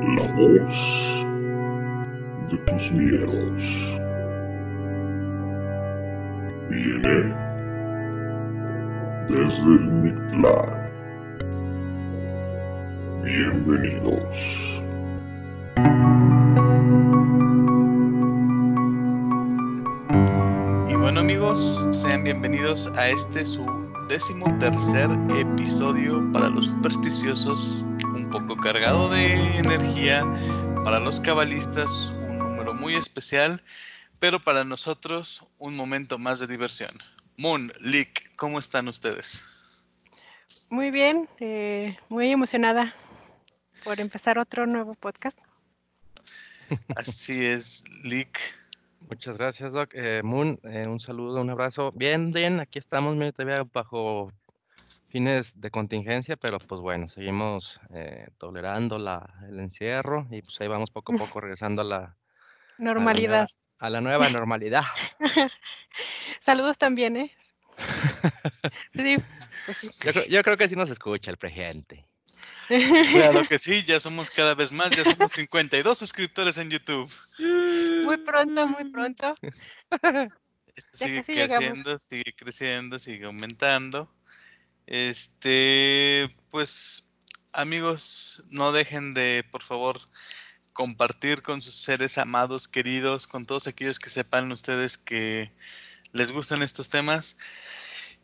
La voz de tus miedos viene desde el Mictlán. Bienvenidos. Y bueno amigos, sean bienvenidos a este su décimo tercer episodio para los supersticiosos, un poco cargado de energía, para los cabalistas un número muy especial, pero para nosotros un momento más de diversión. Moon, Lick, ¿cómo están ustedes? Muy bien, eh, muy emocionada por empezar otro nuevo podcast. Así es, Lick. Muchas gracias, Doc. Eh, Moon, eh, un saludo, un abrazo. Bien, bien, aquí estamos, medio todavía bajo fines de contingencia, pero pues bueno, seguimos eh, tolerando la, el encierro y pues ahí vamos poco a poco regresando a la Normalidad. a la nueva normalidad. Saludos también, ¿eh? Sí. Yo, creo- yo creo que sí nos escucha el presidente. Claro que sí, ya somos cada vez más, ya somos 52 suscriptores en YouTube. Muy pronto, muy pronto. Esto Ya sigue llegamos. creciendo, sigue creciendo, sigue aumentando. Este, pues, amigos, no dejen de, por favor, compartir con sus seres amados, queridos, con todos aquellos que sepan ustedes que les gustan estos temas.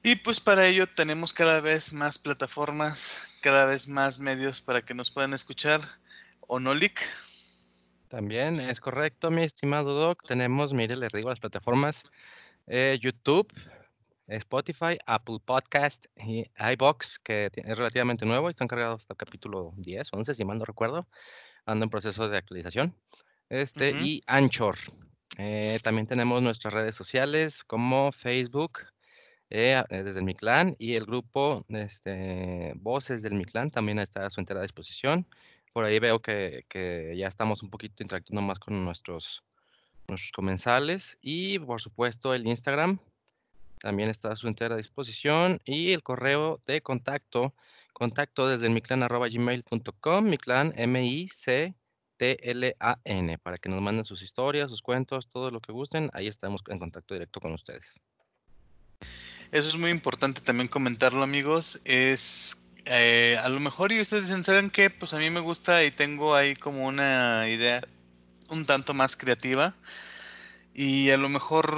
Y pues para ello tenemos cada vez más plataformas, cada vez más medios para que nos puedan escuchar. Onolic, También es correcto, mi estimado Doc. Tenemos, mire, les digo las plataformas, eh, YouTube, Spotify, Apple Podcast y iBox, que es relativamente nuevo y están cargados hasta el capítulo 10, 11, si mal no recuerdo. Ando en proceso de actualización. Este, y Anchor. Eh, también tenemos nuestras redes sociales como Facebook, eh, eh, desde el Mictlán, y el grupo este, Voces del Mictlán también está a su entera disposición. Por ahí veo que, ya estamos un poquito interactuando más con nuestros, nuestros comensales. Y por supuesto el Instagram también está a su entera disposición. Y el correo de contacto, contacto desde el miclan arroba gmail.com, miclan M-I-C-T-L-A-N, para que nos manden sus historias, sus cuentos, todo lo que gusten. Ahí estamos en contacto directo con ustedes. Eso es muy importante también comentarlo, amigos. Es eh, a lo mejor y ustedes dicen, ¿saben qué? Pues a mí me gusta y tengo ahí como una idea un tanto más creativa. Y a lo mejor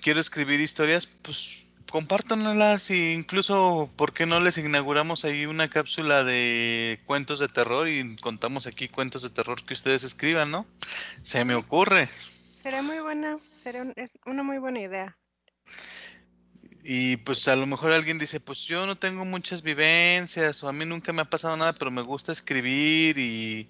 quiero escribir historias, pues compártanlas e incluso, ¿por qué no les inauguramos ahí una cápsula de cuentos de terror y contamos aquí cuentos de terror que ustedes escriban, ¿no? Se me ocurre. Será muy buena, será un- es una muy buena idea. Y pues a lo mejor alguien dice, pues yo no tengo muchas vivencias o a mí nunca me ha pasado nada, pero me gusta escribir y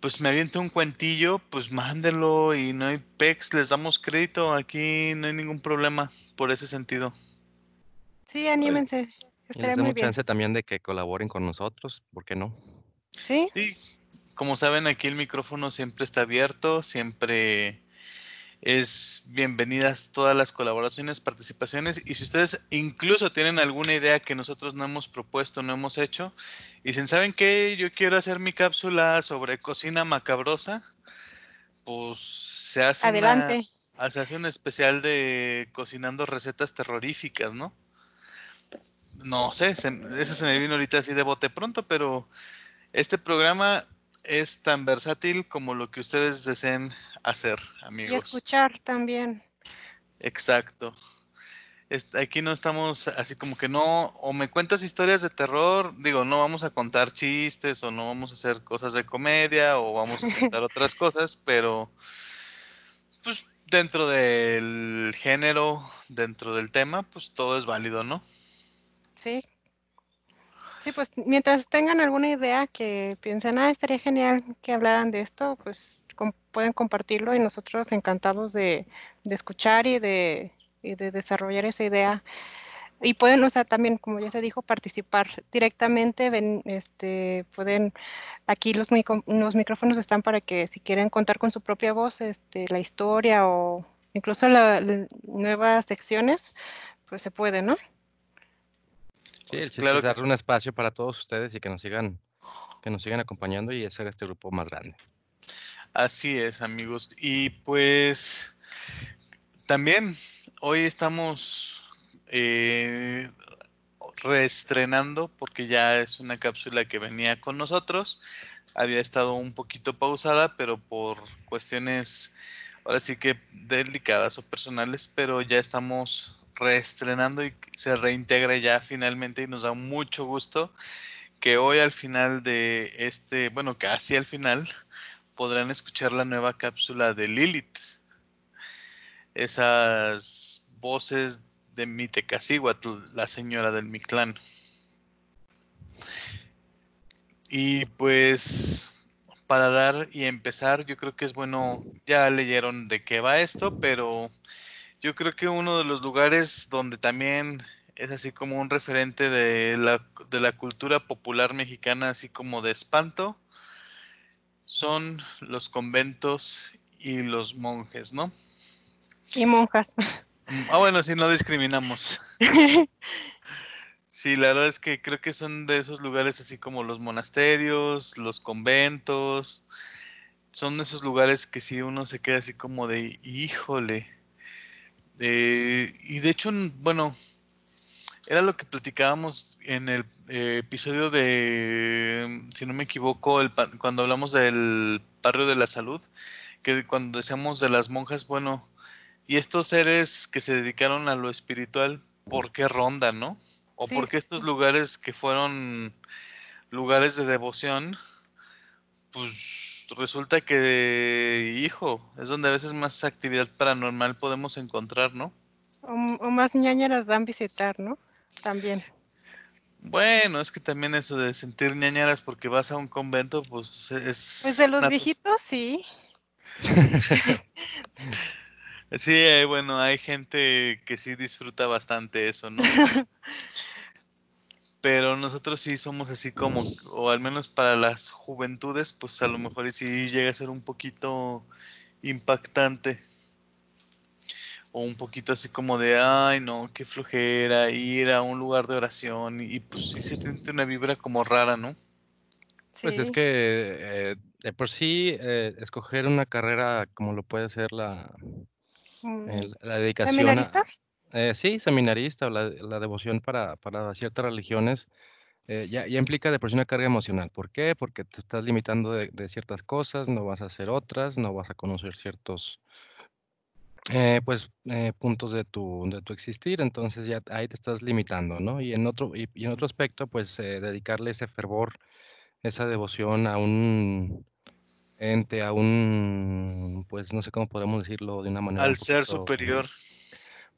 pues me aviento un cuentillo, pues mándelo y no hay pex, les damos crédito, aquí no hay ningún problema por ese sentido. Sí, anímense. Estaría muy bien. chance también de que colaboren con nosotros, ¿por qué no? Sí, como saben, aquí el micrófono siempre está abierto, siempre es bienvenidas todas las colaboraciones, participaciones y si ustedes incluso tienen alguna idea que nosotros no hemos propuesto, no hemos hecho y dicen, ¿saben qué? Yo quiero hacer mi cápsula sobre cocina macabrosa, pues se hace una- adelante. Se hace un especial de cocinando recetas terroríficas, ¿no? No sé, se, eso se me vino ahorita así de bote pronto, pero este programa es tan versátil como lo que ustedes deseen hacer, Y amigos. escuchar también. Exacto. Aquí no estamos así como que no, o me cuentas historias de terror, digo, no vamos a contar chistes o no vamos a hacer cosas de comedia o vamos a contar otras cosas, pero pues dentro del género, dentro del tema, pues todo es válido, ¿no? Sí. Sí, pues mientras tengan alguna idea que piensen, ah, estaría genial que hablaran de esto, pues com- pueden compartirlo y nosotros encantados de, escuchar y de, desarrollar esa idea. Y pueden, o sea, también, como ya se dijo, participar directamente, ven, este, pueden, aquí los, micro- los micrófonos están para que si quieren contar con su propia voz, este, la historia o incluso la- la- nuevas secciones, pues se puede, ¿no? Sí, el chiste claro es sí. un espacio para todos ustedes y que nos sigan que nos sigan acompañando y hacer este grupo más grande. Así es, amigos. Y pues también hoy estamos eh, reestrenando porque ya es una cápsula que venía con nosotros. Había estado un poquito pausada, pero por cuestiones ahora sí que delicadas o personales, pero ya estamos reestrenando y se reintegra ya finalmente y nos da mucho gusto que hoy al final de este, bueno, casi al final, podrán escuchar la nueva cápsula de Lilith. Esas voces de Mitecacíhuatl, la señora del Mictlán. Y pues para dar y empezar, yo creo que es bueno, ya leyeron de qué va esto, pero yo creo que uno de los lugares donde también es así como un referente de la, de la cultura popular mexicana, así como de espanto, son los conventos y los monjes, ¿no? Y monjas. Ah, bueno, sí, no discriminamos. Sí, la verdad es que creo que son de esos lugares así como los monasterios, los conventos. Son esos lugares que si uno se queda así como de, híjole. Eh, y de hecho, bueno, era lo que platicábamos en el eh, episodio de, si no me equivoco, el, cuando hablamos del barrio de la salud, que cuando decíamos de las monjas, bueno, y estos seres que se dedicaron a lo espiritual, ¿por qué rondan, no? O Sí, porque estos lugares que fueron lugares de devoción, pues resulta que, hijo, es donde a veces más actividad paranormal podemos encontrar, ¿no? O, o más ñañaras dan visitar, ¿no? También. Bueno, es que también eso de sentir ñañaras porque vas a un convento, pues es... Pues de los viejitos, sí. Sí, eh, bueno, hay gente que sí disfruta bastante eso, ¿no? Pero nosotros sí somos así como, o al menos para las juventudes, pues a lo mejor y sí llega a ser un poquito impactante. O un poquito así como de, ay, no, qué flojera ir a un lugar de oración. Y, pues sí se siente una vibra como rara, ¿no? Pues es que eh, de por sí eh, escoger una carrera como lo puede ser la, Mm, el- la dedicación a, ¿Seminarista? Eh, sí, seminarista la, la devoción para, para ciertas religiones, eh, ya, ya implica de por sí una carga emocional. ¿Por qué? Porque te estás limitando de, de ciertas cosas, no vas a hacer otras, no vas a conocer ciertos eh, pues, eh, puntos de tu, de tu existir, entonces ya ahí te estás limitando, ¿no? Y en otro, y, y en otro aspecto, pues eh, dedicarle ese fervor, esa devoción a un ente, a un, pues no sé cómo podemos decirlo de una manera un Al ser superior.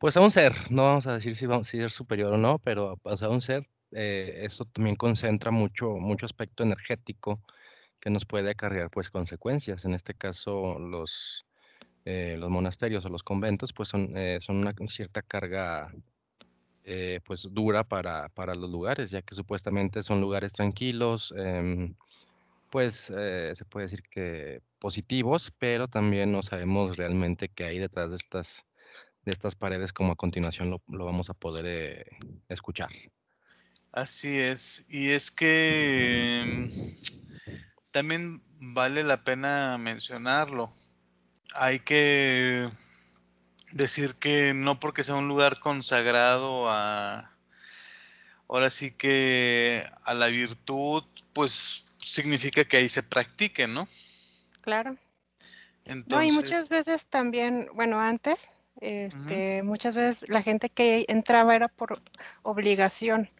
Pues a un ser, no vamos a decir si, vamos, si es superior o no, pero pues, a un ser, eh, eso también concentra mucho, mucho aspecto energético que nos puede acarrear pues consecuencias. En este caso, los, eh, los monasterios o los conventos pues son, eh, son una cierta carga pues dura para, para los lugares, ya que supuestamente son lugares tranquilos, em, pues se puede decir que positivos, pero también no sabemos realmente qué hay detrás de estas de estas paredes como a continuación lo, lo vamos a poder eh, escuchar. Así es. Y es que mm, también vale la pena mencionarlo. Hay que decir que no porque sea un lugar consagrado a, ahora sí que a la virtud, pues significa que ahí se practique, ¿no? Claro. No, Entonces, y muchas veces también, bueno, antes, este, muchas veces la gente que entraba era por obligación.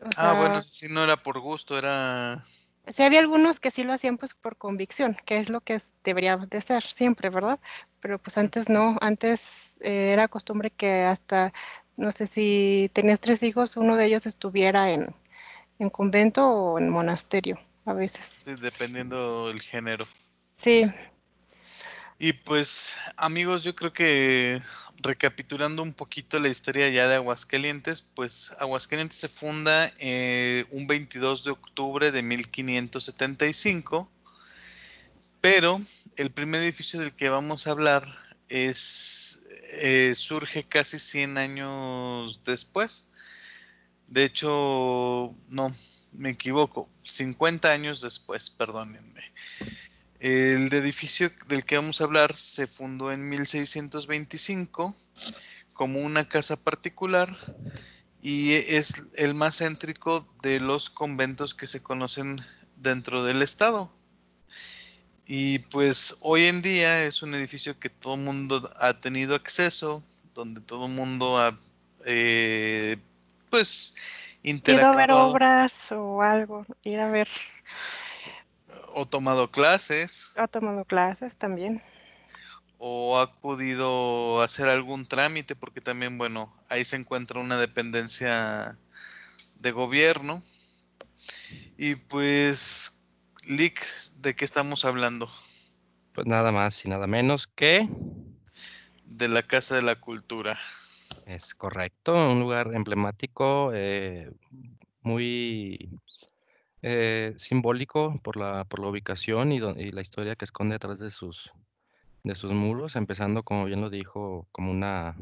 O ah, bueno, si no era por gusto, era, sí había algunos que sí lo hacían pues por convicción, que es lo que debería de ser siempre, ¿verdad? Pero pues antes no, antes eh, era costumbre que hasta, no sé si tenías tres hijos, uno de ellos estuviera en, en convento o en monasterio, a veces. sí, dependiendo del género. Sí, Y pues, amigos, yo creo que recapitulando un poquito la historia ya de Aguascalientes, pues Aguascalientes se funda eh, un 22 de octubre de 1575, pero el primer edificio del que vamos a hablar es eh, surge casi 100 años después. De hecho, no, me equivoco, 50 años después, perdónenme. El edificio del que vamos a hablar se fundó en 1625 como una casa particular y es el más céntrico de los conventos que se conocen dentro del estado. Y pues hoy en día es un edificio que todo el mundo ha tenido acceso, donde todo el mundo ha, eh, pues, Ir a ver obras o algo, ir a ver. O tomado clases. Ha tomado clases también o ha podido hacer algún trámite, porque también, bueno, ahí se encuentra una dependencia de gobierno. Y pues, Lick, ¿de qué estamos hablando? Pues nada más y nada menos que... De la Casa de la Cultura. Es correcto, un lugar emblemático, eh, muy eh, simbólico por la, por la ubicación y, y, la historia que esconde detrás de sus, de sus muros, empezando, como bien lo dijo, como una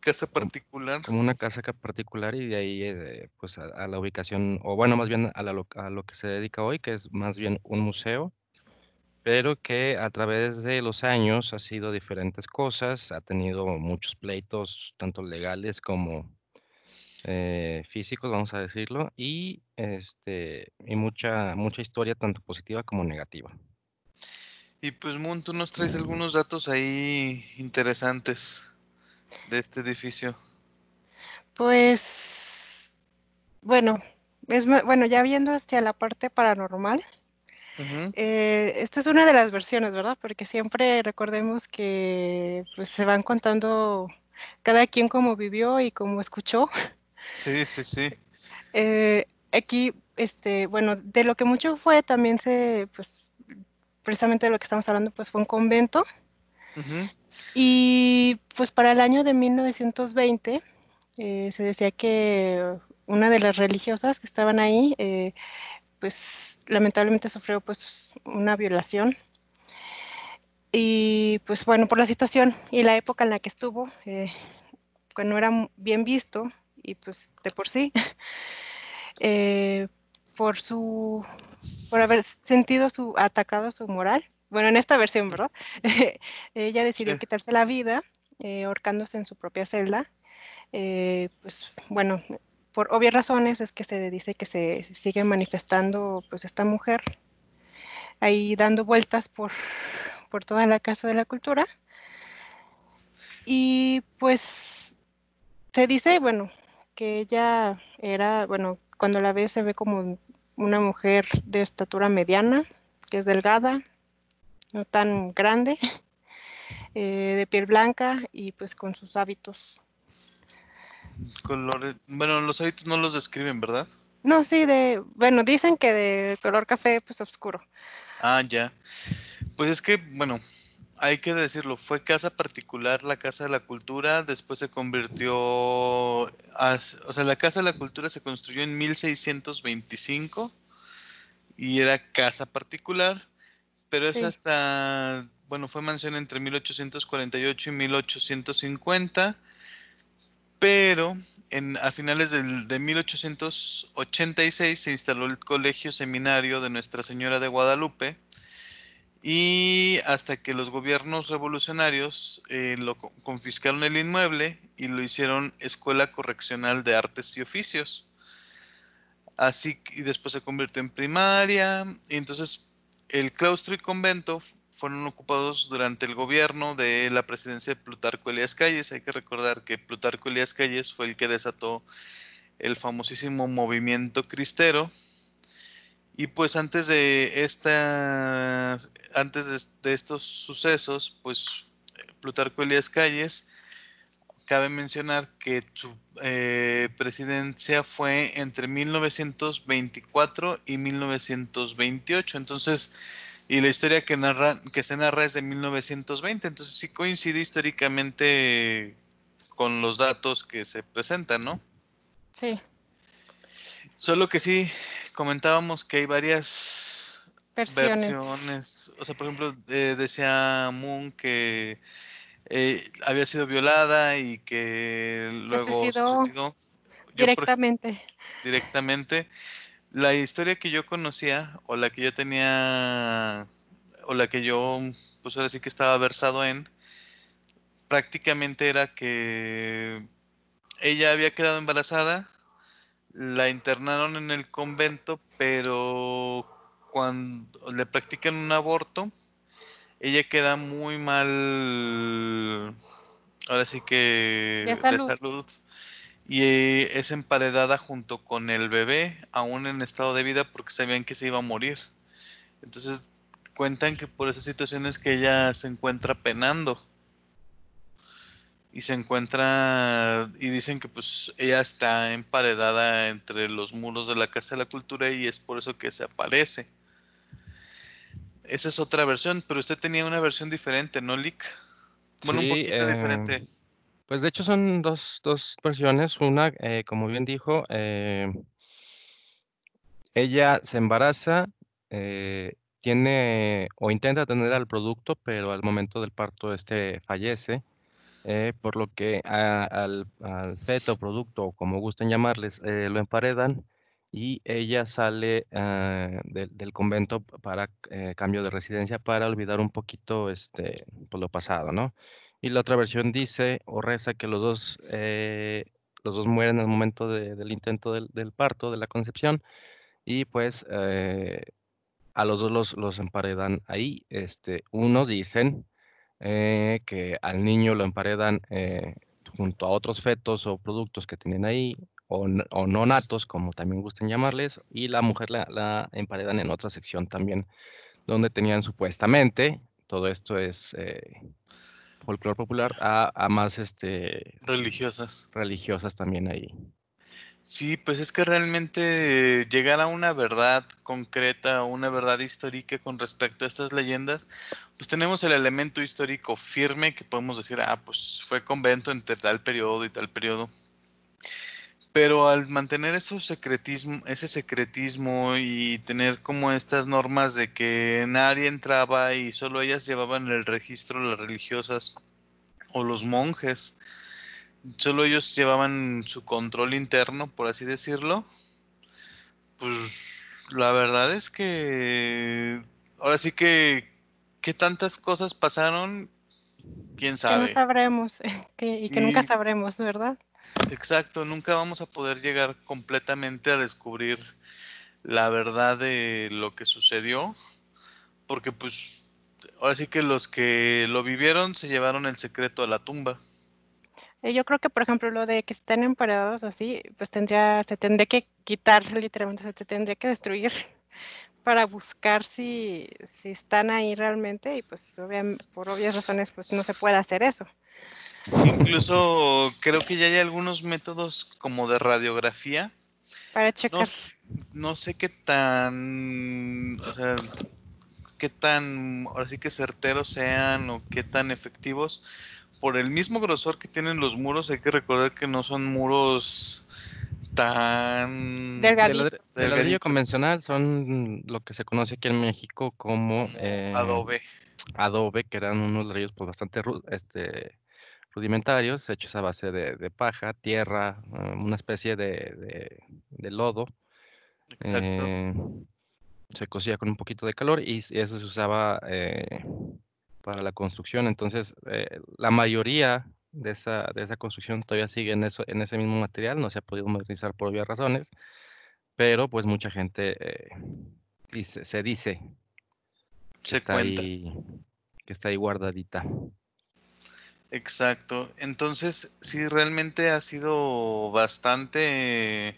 casa particular. Como una casa particular y de ahí eh, pues a, la ubicación, o bueno, más bien a, la, a, lo que se dedica hoy, que es más bien un museo, pero que a través de los años ha sido diferentes cosas, ha tenido muchos pleitos, tanto legales como eh, físicos, vamos a decirlo, y, este, y mucha, mucha historia, tanto positiva como negativa. Y pues Moon, tú nos traes algunos datos ahí interesantes de este edificio. Pues, bueno, es bueno, ya viendo hacia la parte paranormal, eh, esta es una de las versiones, ¿verdad? Porque siempre recordemos que pues se van contando cada quien cómo vivió y cómo escuchó. Sí, sí, sí. Eh, aquí, este, bueno, de lo que mucho fue, también se, pues, precisamente de lo que estamos hablando, pues fue un convento. Y pues para el año de 1920 eh, se decía que una de las religiosas que estaban ahí, eh, pues lamentablemente sufrió pues una violación. Y pues bueno, por la situación y la época en la que estuvo, eh, que no era bien visto y pues de por sí, por su por haber sentido su atacado su moral. Bueno, en esta versión, ¿verdad? Ella decidió quitarse la vida eh, ahorcándose en su propia celda. Eh, pues bueno, por obvias razones es que se dice que se sigue manifestando pues esta mujer ahí dando vueltas por, por toda la Casa de la Cultura. Y pues se dice, bueno, que ella era, bueno, cuando la ve se ve como una mujer de estatura mediana, que es delgada, no tan grande, eh, de piel blanca y pues con sus hábitos. Colores, bueno, los hábitos no los describen, ¿verdad? No, sí, de, bueno, dicen que de color café, pues oscuro. Ah, ya. Pues es que, bueno, hay que decirlo, fue casa particular, la Casa de la Cultura, después se convirtió, o sea, la Casa de la Cultura se construyó en 1625 y era casa particular, pero es hasta, bueno, fue mansión entre 1848 y 1850, pero en, a finales del, de 1886 se instaló el Colegio Seminario de Nuestra Señora de Guadalupe, y hasta que los gobiernos revolucionarios eh, lo confiscaron el inmueble y lo hicieron Escuela Correccional de Artes y Oficios. Así y después se convirtió en primaria. Y entonces el claustro y convento fueron ocupados durante el gobierno de la presidencia de Plutarco Elías Calles. Hay que recordar que Plutarco Elías Calles fue el que desató el famosísimo movimiento cristero y pues antes de esta, antes de, estos sucesos, pues Plutarco Elías Calles, cabe mencionar que su eh, presidencia fue entre 1924 y 1928. Entonces, y la historia que narra, que se narra es de 1920. Entonces sí coincide históricamente con los datos que se presentan, ¿no? Sí. Solo que sí, comentábamos que hay varias versiones. O sea, por ejemplo, eh, decía Moon que eh, había sido violada y que luego se suicidó directamente. directamente. La historia que yo conocía, o la que yo tenía, o la que yo, pues ahora sí que estaba versado en, prácticamente era que ella había quedado embarazada, la internaron en el convento, pero cuando le practican un aborto, ella queda muy mal, ahora sí que De de salud. salud, y eh, es emparedada junto con el bebé, aún en estado de vida, porque sabían que se iba a morir. Entonces cuentan que por esas situaciones que ella se encuentra penando. Y se encuentra, y dicen que pues ella está emparedada entre los muros de la Casa de la Cultura y es por eso que se aparece. Esa es otra versión, pero usted tenía una versión diferente, ¿no, Lick? Bueno, un poquito eh, diferente. Pues de hecho son dos, dos versiones. Una, eh, como bien dijo, eh, ella se embaraza, eh, tiene o intenta tener al producto, pero al momento del parto este fallece, eh, por lo que a- al, al feto, producto, como gusten llamarles, eh, lo emparedan y ella sale ah, del- del convento para eh, cambio de residencia para olvidar un poquito este, pues, lo pasado, ¿no? Y la otra versión dice o reza que los dos, eh, los dos mueren al momento de- del intento del, del parto, de la concepción, y pues eh, a los dos los, los emparedan ahí. Este, uno dicen eh, que al niño lo emparedan eh, junto a otros fetos o productos que tienen ahí, o, o no natos, como también gusten llamarles, y la mujer la, la emparedan en otra sección también, donde tenían supuestamente, todo esto es eh, folclore popular, a, a más este, Religiosas. religiosas también ahí. Sí, pues es que realmente llegar a una verdad concreta, una verdad histórica con respecto a estas leyendas, pues tenemos el elemento histórico firme que podemos decir, ah, pues fue convento entre tal periodo y tal periodo. Pero al mantener esos secretismo, ese secretismo y tener como estas normas de que nadie entraba y solo ellas llevaban el registro, las religiosas o los monjes, solo ellos llevaban su control interno, por así decirlo, pues la verdad es que ahora sí que qué tantas cosas pasaron, quién Que no sabe. sabremos que, y que nunca sabremos, ¿verdad? Exacto, nunca vamos a poder llegar completamente a descubrir la verdad de lo que sucedió, porque pues ahora sí que los que lo vivieron se llevaron el secreto a la tumba. Eh, Yo creo que, por ejemplo, lo de que estén emparedados así, pues tendría, se tendría que quitar, literalmente, se te tendría que destruir para buscar si, si están ahí realmente y pues obviam- por obvias razones pues no se puede hacer eso. Incluso creo que ya hay algunos métodos como de radiografía. Para checar. no sé qué tan, o sea, qué tan, ahora sí que certeros sean o qué tan efectivos. Por el mismo grosor que tienen los muros, hay que recordar que no son muros tan Delga- El, Delgadito. ladr- el ladrillo convencional son lo que se conoce aquí en México como eh, adobe. adobe, que eran unos ladrillos pues, bastante este, rudimentarios, hechos a base de, de paja, tierra, eh, una especie de, de- de lodo. Exacto. eh, se cocía con un poquito de calor y eso se usaba eh, para la construcción. Entonces, eh, la mayoría de esa, de esa construcción todavía sigue en, eso, en ese mismo material, no se ha podido modernizar por obvias razones, pero pues mucha gente eh, dice, se dice que Se está cuenta. ahí, que está ahí guardadita. Exacto. Entonces, sí, realmente ha sido bastante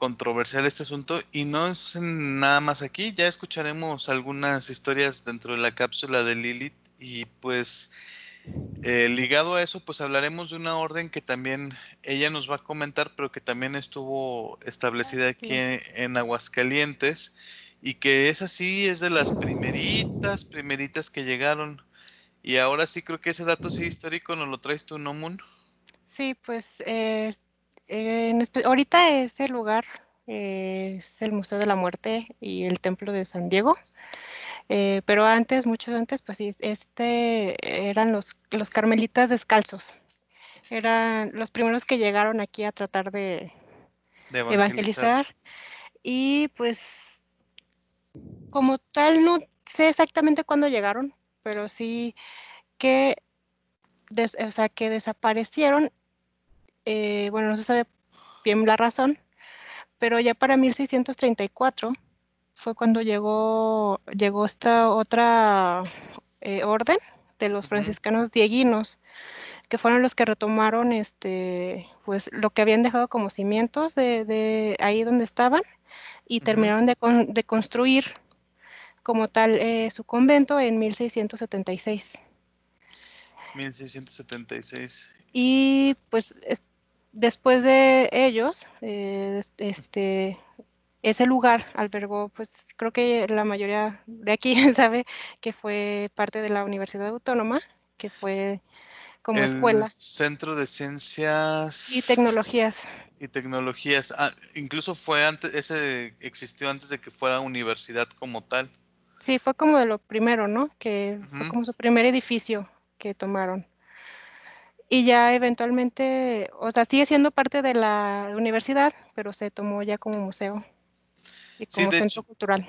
controversial este asunto y no es nada más aquí. Ya escucharemos algunas historias dentro de la cápsula de Lilith y pues eh, ligado a eso, pues hablaremos de una orden que también ella nos va a comentar, pero que también estuvo establecida aquí en, en Aguascalientes y que es así, es de las primeritas, primeritas que llegaron. Y ahora sí creo que ese dato sí histórico nos lo traes tú, ¿no, Moon? Sí, pues eh, en ahorita ese lugar eh, es el Museo de la Muerte y el Templo de San Diego. Eh, pero antes, mucho antes, pues sí, este eran los, los carmelitas descalzos. Eran los primeros que llegaron aquí a tratar de, De evangelizar. Y pues, como tal, no sé exactamente cuándo llegaron, pero sí que, des- o sea, que desaparecieron. Eh, bueno, no se sabe bien la razón, pero ya para 1634 fue cuando llegó, llegó esta otra eh, orden de los franciscanos dieguinos, que fueron los que retomaron este, pues, lo que habían dejado como cimientos de, de ahí donde estaban y terminaron de, con- de construir como tal eh, su convento en 1676. 1676. Y pues es- después de ellos, eh, este, ese lugar albergó, pues creo que la mayoría de aquí sabe que fue parte de la Universidad Autónoma, que fue como el escuela Centro de Ciencias y tecnologías. y Tecnologías. Ah, incluso fue antes, ese existió antes de que fuera universidad como tal. Sí, fue como de lo primero, ¿no? Que fue como su primer edificio que tomaron. Y ya eventualmente, o sea, sigue siendo parte de la universidad, pero se tomó ya como museo y como centro hecho, cultural.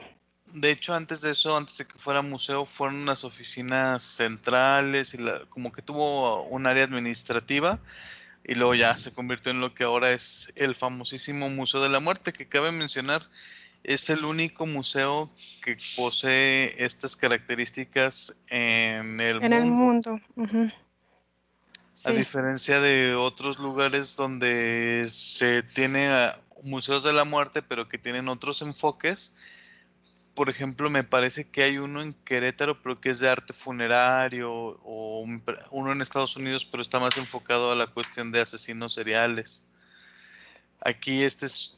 de hecho, antes de eso, antes de que fuera museo, fueron unas oficinas centrales y la- como que tuvo un área administrativa y luego ya se convirtió en lo que ahora es el famosísimo Museo de la Muerte, que cabe mencionar, es el único museo que posee estas características en el En el mundo. mundo. A diferencia de otros lugares donde se tiene ah, museos de la muerte, pero que tienen otros enfoques. Por ejemplo, me parece que hay uno en Querétaro, pero que es de arte funerario, o uno en Estados Unidos, pero está más enfocado a la cuestión de asesinos seriales. Aquí este es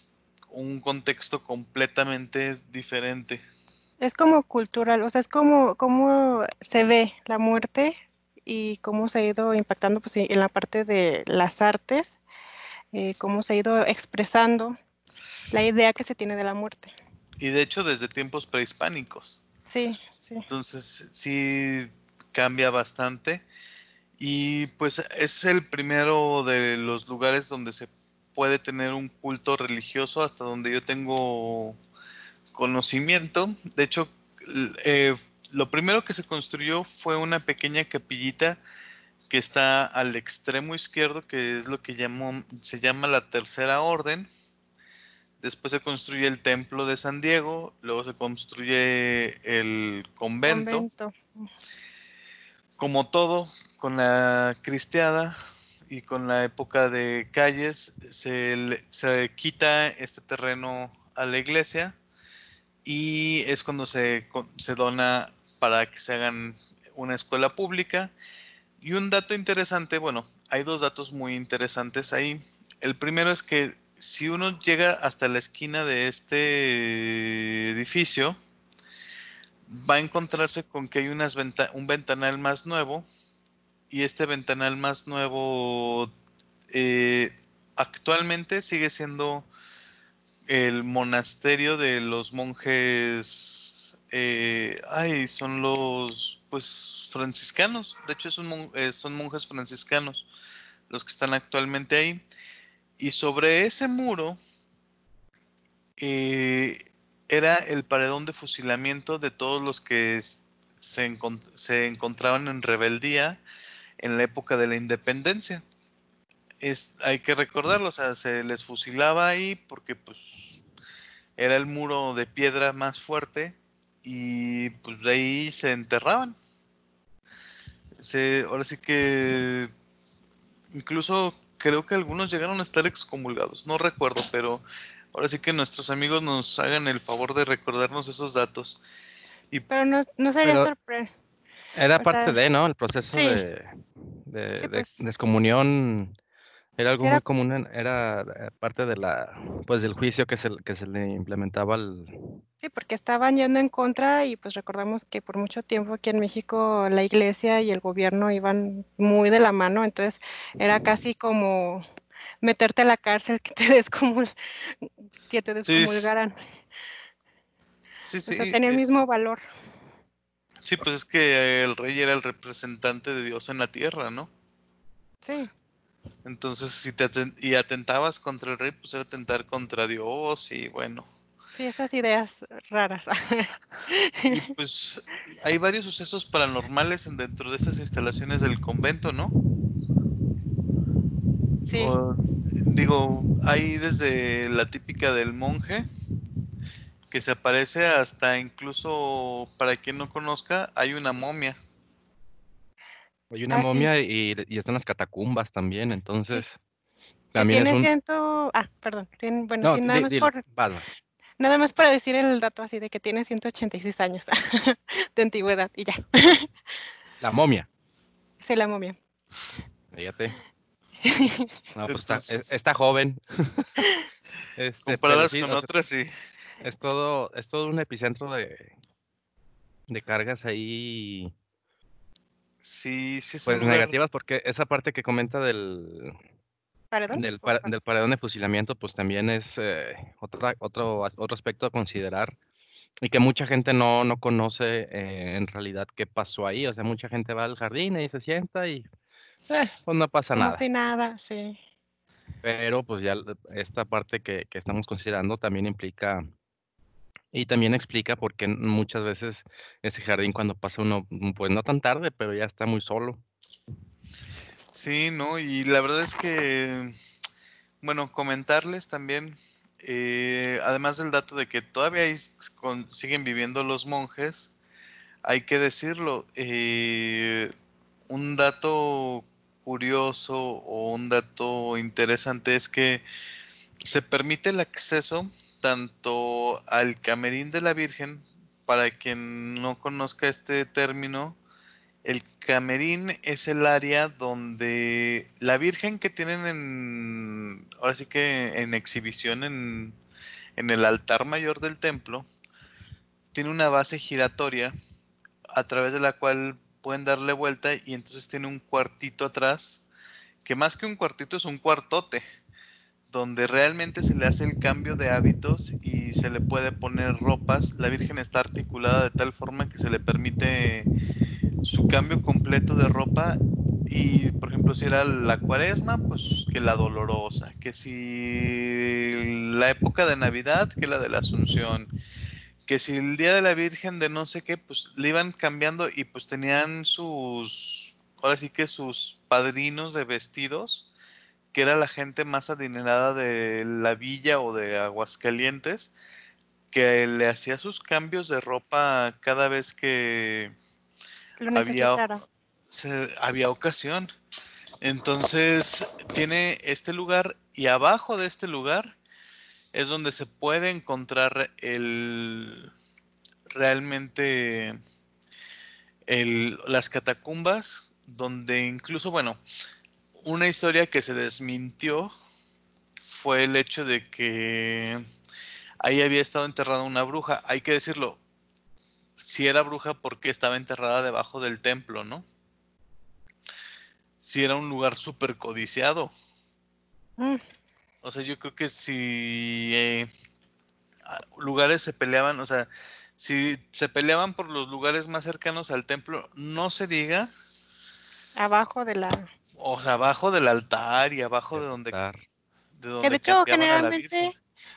un contexto completamente diferente. es como cultural, o sea, es como cómo se ve la muerte y cómo se ha ido impactando pues, en la parte de las artes, eh, cómo se ha ido expresando la idea que se tiene de la muerte. Y de hecho, desde tiempos prehispánicos. Sí, sí. Entonces, sí cambia bastante. Y pues es el primero de los lugares donde se puede tener un culto religioso, hasta donde yo tengo conocimiento. De hecho, eh, lo primero que se construyó fue una pequeña capillita que está al extremo izquierdo, que es lo que llamó- se llama la tercera orden. Después se construye el templo de San Diego, luego se construye el convento. Convento. Como todo, con la cristiada y con la época de calles, se, se quita este terreno a la iglesia y es cuando se, se dona para que se hagan una escuela pública. Y un dato interesante, bueno, hay dos datos muy interesantes ahí. El primero es que si uno llega hasta la esquina de este edificio, va a encontrarse con que hay unas un ventanal más nuevo y este ventanal más nuevo eh, actualmente sigue siendo el monasterio de los monjes eh, ay son los pues franciscanos. De hecho eh, son monjes franciscanos los que están actualmente ahí. Y sobre ese muro eh, era el paredón de fusilamiento de todos los que se, se encontraban en rebeldía en la época de la independencia. Es, hay que recordarlo, o sea, se les fusilaba ahí porque pues era el muro de piedra más fuerte y pues de ahí se enterraban. Se, ahora sí que incluso creo que algunos llegaron a estar excomulgados, no recuerdo, pero ahora sí que nuestros amigos nos hagan el favor de recordarnos esos datos. Y Pero no, no sería sorprendente. Era O parte sea, de, ¿no? El proceso sí. de, de, Sí, de pues. descomunión era algo era- muy común, en- era eh, parte de la, pues del juicio que se, que se le implementaba al, Sí, porque estaban yendo en contra y pues recordamos que por mucho tiempo aquí en México la iglesia y el gobierno iban muy de la mano, entonces era casi como meterte a la cárcel que te descomul que te descomulgaran. sí, O sí, sea, tenía el eh, mismo valor. sí, pues es que el rey era el representante de Dios en la tierra, ¿no? Sí. Entonces, si te aten- y atentabas contra el rey, pues era atentar contra Dios y bueno. Sí, esas ideas raras. Y pues hay varios sucesos paranormales en- dentro de estas instalaciones del convento, ¿no? Sí, O, digo, hay desde la típica del monje que se aparece hasta incluso, para quien no conozca, hay una momia. Hay una Ah, sí. momia y, y están las catacumbas también, entonces también es tiene un... ciento... Ah, perdón. tiene- bueno, No, sí, nada, más dilo, por, nada más para decir el dato así de que tiene 186 años de antigüedad y ya. La momia. Se la momia. Fíjate. No, pues está, es- está joven. Este, Comparadas sí, con o sea, otras, sí. es todo, es todo un epicentro de, de cargas ahí, Sí, sí es un pues lugar- negativas, porque esa parte que comenta del, ¿Paredón? del, del paredón de fusilamiento, pues también es eh, otra- otro, otro aspecto a considerar y que mucha gente no, no conoce eh, en realidad qué pasó ahí. O sea, mucha gente va al jardín y se sienta y eh, pues no pasa nada. si nada, sí. Pero pues ya esta parte que, que estamos considerando también implica y también explica por qué muchas veces ese jardín cuando pasa uno, mm, pues no tan tarde, pero ya está muy solo. Sí, no, y la verdad es que, bueno, comentarles también, eh, además del dato de que todavía hay, siguen viviendo los monjes, hay que decirlo, eh, un dato curioso o un dato interesante es que se permite el acceso tanto al camerín de la Virgen, para quien no conozca este término, el camerín es el área donde la Virgen que tienen en, ahora sí que en exhibición en, en el altar mayor del templo, tiene una base giratoria a través de la cual pueden darle vuelta y entonces tiene un cuartito atrás, que más que un cuartito es un cuartote, donde realmente se le hace el cambio de hábitos y se le puede poner ropas. La Virgen está articulada de tal forma que se le permite su cambio completo de ropa y por ejemplo si era la cuaresma pues que la dolorosa que si la época de navidad que la de la asunción que si el día de la virgen de no sé qué pues le iban cambiando y pues tenían sus ahora sí que sus padrinos de vestidos que era la gente más adinerada de la villa o de Aguascalientes que le hacía sus cambios de ropa cada vez que Lo Había- se- había ocasión. Entonces tiene este lugar y abajo de este lugar es donde se puede encontrar el realmente el, las catacumbas, donde incluso, bueno, una historia que se desmintió fue el hecho de que ahí había estado enterrada una bruja. Hay que decirlo, si era bruja porque estaba enterrada debajo del templo, ¿no? Si era un lugar súper codiciado. Mm, O sea, yo creo que si eh, lugares se peleaban, o sea, si se peleaban por los lugares más cercanos al templo, no se diga, abajo de la... o sea, abajo del altar y abajo de donde, de donde Que de hecho, generalmente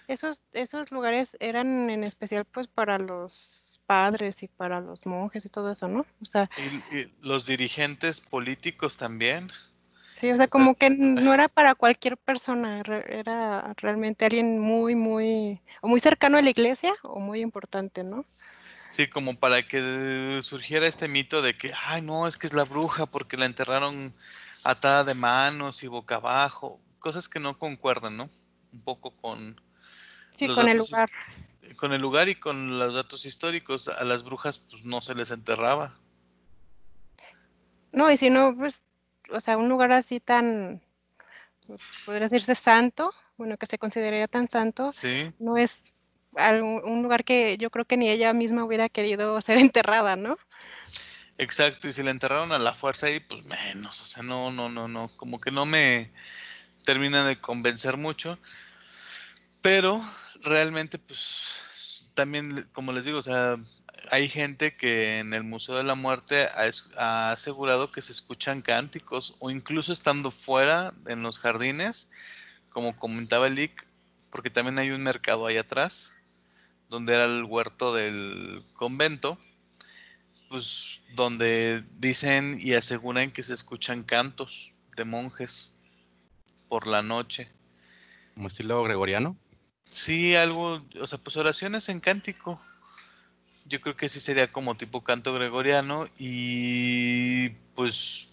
esos, esos lugares eran en especial pues para los padres y para los monjes y todo eso, ¿no? O sea, Y, y los dirigentes políticos también. sí, o sea, como que no era para cualquier persona, era realmente alguien muy, muy, o muy cercano a la iglesia o muy importante, ¿no? Sí, como para que surgiera este mito de que, ay, no, es que es la bruja porque la enterraron atada de manos y boca abajo, cosas que no concuerdan, ¿no? Un poco con, Sí, con el lugar. con el lugar y con los datos históricos. A las brujas pues no se les enterraba. No, y si no, pues, o sea, un lugar así tan, podría decirse santo, bueno, que se consideraría tan santo, Sí, no es un lugar que yo creo que ni ella misma hubiera querido ser enterrada, ¿no? Exacto. Y si la enterraron a la fuerza ahí, pues menos. O sea, no, no, no, no. Como que no me termina de convencer mucho. Pero realmente, pues, también, como les digo, o sea, hay gente que en el Museo de la Muerte ha, ha asegurado que se escuchan cánticos o incluso estando fuera en los jardines, como comentaba el Lick, porque también hay un mercado ahí atrás, donde era el huerto del convento, pues donde dicen y aseguran que se escuchan cantos de monjes por la noche. Como estilo gregoriano. Sí, algo, o sea, pues oraciones en cántico. Yo creo que sí sería como tipo canto gregoriano y pues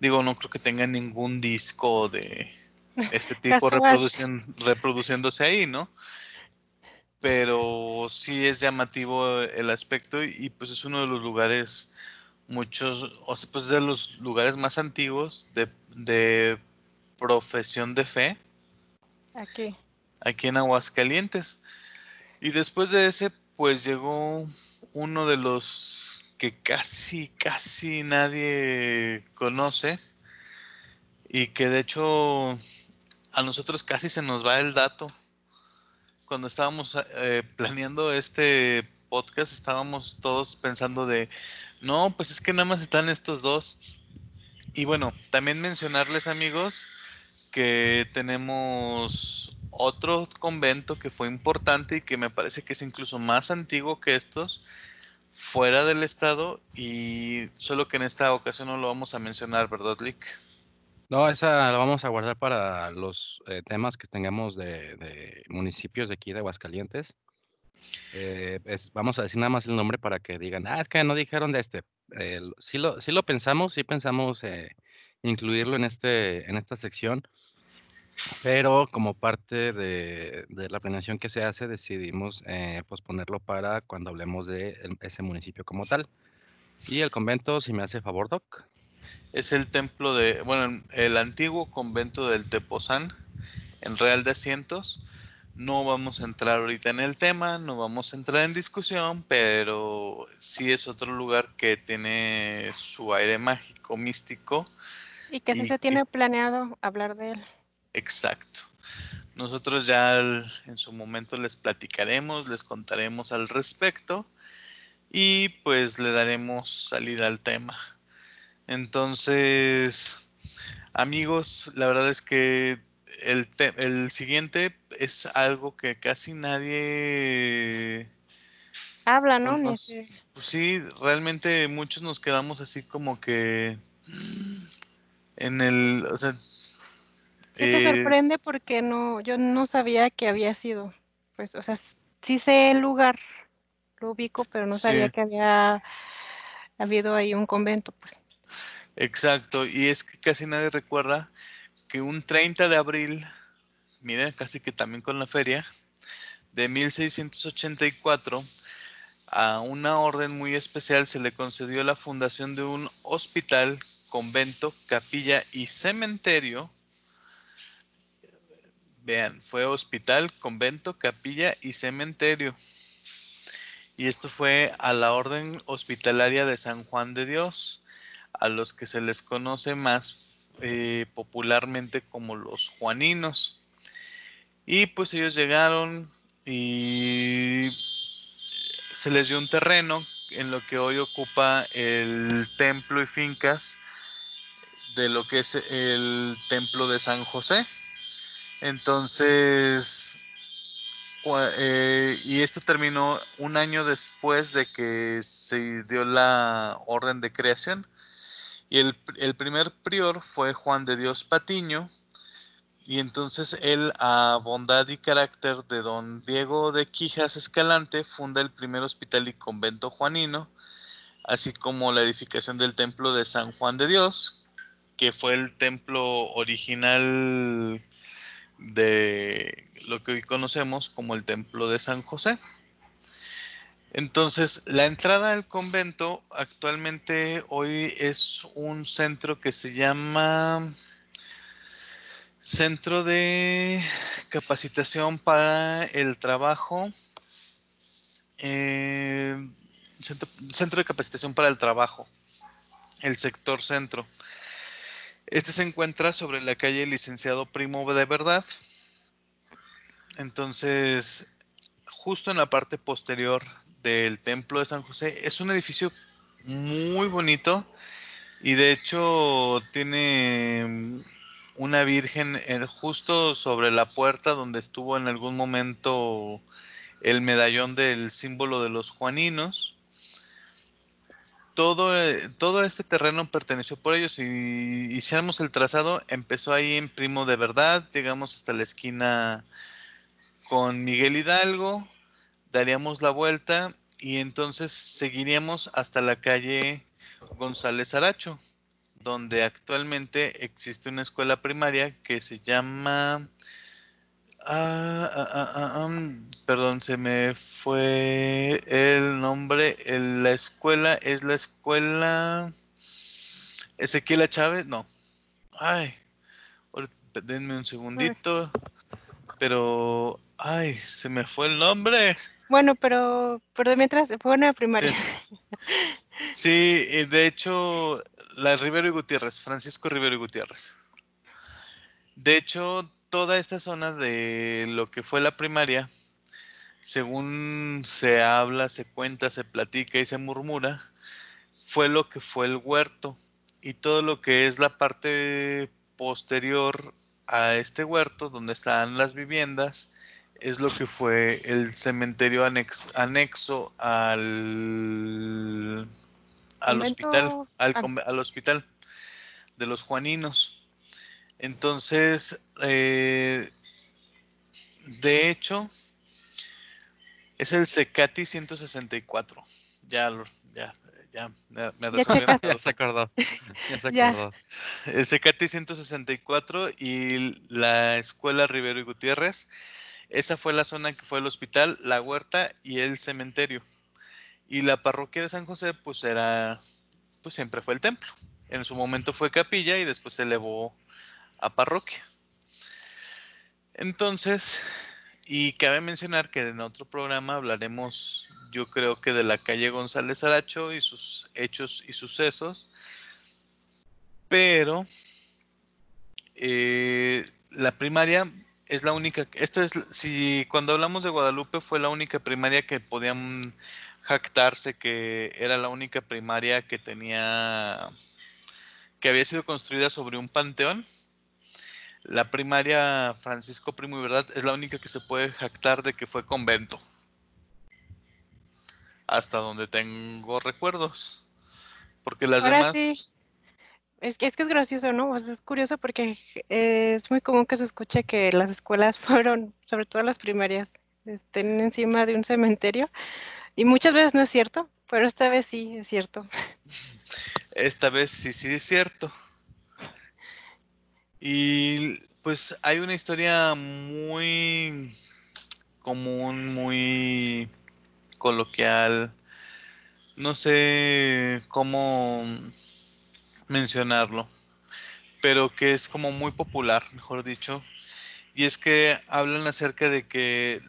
digo, no creo que tenga ningún disco de este tipo reproduciéndose ahí, ¿no? Pero sí es llamativo el aspecto y, y, pues es uno de los lugares, muchos, o sea, pues de los lugares más antiguos de, de profesión de fe Aquí. aquí en Aguascalientes. Y después de ese, pues llegó uno de los que casi, casi nadie conoce y que de hecho a nosotros casi se nos va el dato. Cuando estábamos eh, planeando este podcast, estábamos todos pensando de, no, pues es que nada más están estos dos. Y bueno, también mencionarles amigos que tenemos otro convento que fue importante y que me parece que es incluso más antiguo que estos, fuera del estado, y solo que en esta ocasión no lo vamos a mencionar, ¿verdad, Lick? No, esa la vamos a guardar para los eh, temas que tengamos de, municipios de aquí de Aguascalientes. Eh, vamos a decir nada más el nombre para que digan, ah, es que no dijeron de este. Eh, sí, lo, sí lo pensamos, sí pensamos incluirlo en, este, en esta sección, pero como parte de, de la planeación que se hace, decidimos posponerlo para cuando hablemos de ese municipio como tal. Y el convento, si me hace favor, Doc. Es el templo de, bueno, el antiguo convento del Tepozán, en Real de Asientos. No vamos a entrar ahorita en el tema, no vamos a entrar en discusión, pero sí es otro lugar que tiene su aire mágico, místico. Y que sí se tiene planeado hablar de él. Exacto. Nosotros ya en su momento les platicaremos, les contaremos al respecto y pues le daremos salida al tema. Entonces, amigos, la verdad es que el, el siguiente es algo que casi nadie Habla, ¿no? Pues sí, realmente muchos nos quedamos así como que en el, o sea, Sí te eh, sorprende porque no, yo no sabía que había sido. Pues, o sea, sí sé el lugar, lo ubico, pero no sabía Sí. que había habido ahí un convento, pues. Exacto, y es que casi nadie recuerda que un 30 de abril, mira, casi que también con la feria, de 1684, a una orden muy especial se le concedió la fundación de un hospital, convento, capilla y cementerio. Vean, fue hospital, convento, capilla y cementerio. Y esto fue a la orden hospitalaria de San Juan de Dios, a los que se les conoce más eh, popularmente como los juaninos. Y pues ellos llegaron y se les dio un terreno en lo que hoy ocupa el templo y fincas de lo que es el templo de San José. Entonces, eh, y esto terminó un año después de que se dio la orden de creación. Y el, el primer prior fue Juan de Dios Patiño. Y entonces él, a bondad y carácter de don Diego de Quijas Escalante, funda el primer hospital y convento juanino, así como la edificación del templo de San Juan de Dios, que fue el templo original de lo que hoy conocemos como el templo de San José. Entonces, la entrada al convento actualmente hoy es un centro que se llama Centro de Capacitación para el Trabajo. eh, centro, Centro de Capacitación para el Trabajo, el sector centro. Este se encuentra sobre la calle Licenciado Primo de Verdad. Entonces, justo en la parte posterior del Templo de San José. Es un edificio muy bonito y de hecho tiene mm, una virgen eh, justo sobre la puerta donde estuvo en algún momento el medallón del símbolo de los juaninos. Todo, eh, todo este terreno perteneció por ellos y hiciéramos el trazado, empezó ahí en Primo de Verdad, llegamos hasta la esquina con Miguel Hidalgo, daríamos la vuelta y entonces seguiríamos hasta la calle González Aracho, donde actualmente existe una escuela primaria que se llama... Ah, ah, ah, perdón, se me fue el nombre. la escuela es la escuela Ezequiela Chávez. No. Ay, denme un segundito. Pero, ay, se me fue el nombre. Bueno, pero, pero mientras fue una primaria. Sí, de hecho, la Rivero y Gutiérrez, Francisco Rivero y Gutiérrez. De hecho, toda esta zona de lo que fue la primaria, según se habla, se cuenta, se platica y se murmura, fue lo que fue el huerto. Y todo lo que es la parte posterior a este huerto, donde están las viviendas, es lo que fue el cementerio anexo, anexo al, al hospital, al, al, hospital de los Juaninos. Entonces, eh, de hecho, es el Secati 164. Ya, ya, ya me ya, ya se acordó. Ya se acordó. El Secati 164 y la Escuela Rivero y Gutiérrez esa fue la zona que fue el hospital, la huerta y el cementerio. Y la parroquia de San José, pues era, pues siempre fue el templo. En su momento fue capilla y después se elevó a parroquia. Entonces, y cabe mencionar que en otro programa hablaremos, yo creo que de la calle González Aracho y sus hechos y sucesos. Pero eh, la primaria es la única, esta es, si cuando hablamos de Guadalupe fue la única primaria que podían jactarse que era la única primaria que tenía, que había sido construida sobre un panteón. La primaria Francisco Primo y Verdad es la única que se puede jactar de que fue convento. Hasta donde tengo recuerdos. Porque las demás... Es que, es que es gracioso, ¿no? es curioso porque es muy común que se escuche que las escuelas fueron, sobre todo las primarias, estén encima de un cementerio. Y muchas veces no es cierto, pero esta vez sí es cierto. Esta vez sí, sí es cierto. Y pues hay una historia muy común, muy coloquial. No sé cómo mencionarlo, pero que es como muy popular, mejor dicho, y es que hablan acerca de que,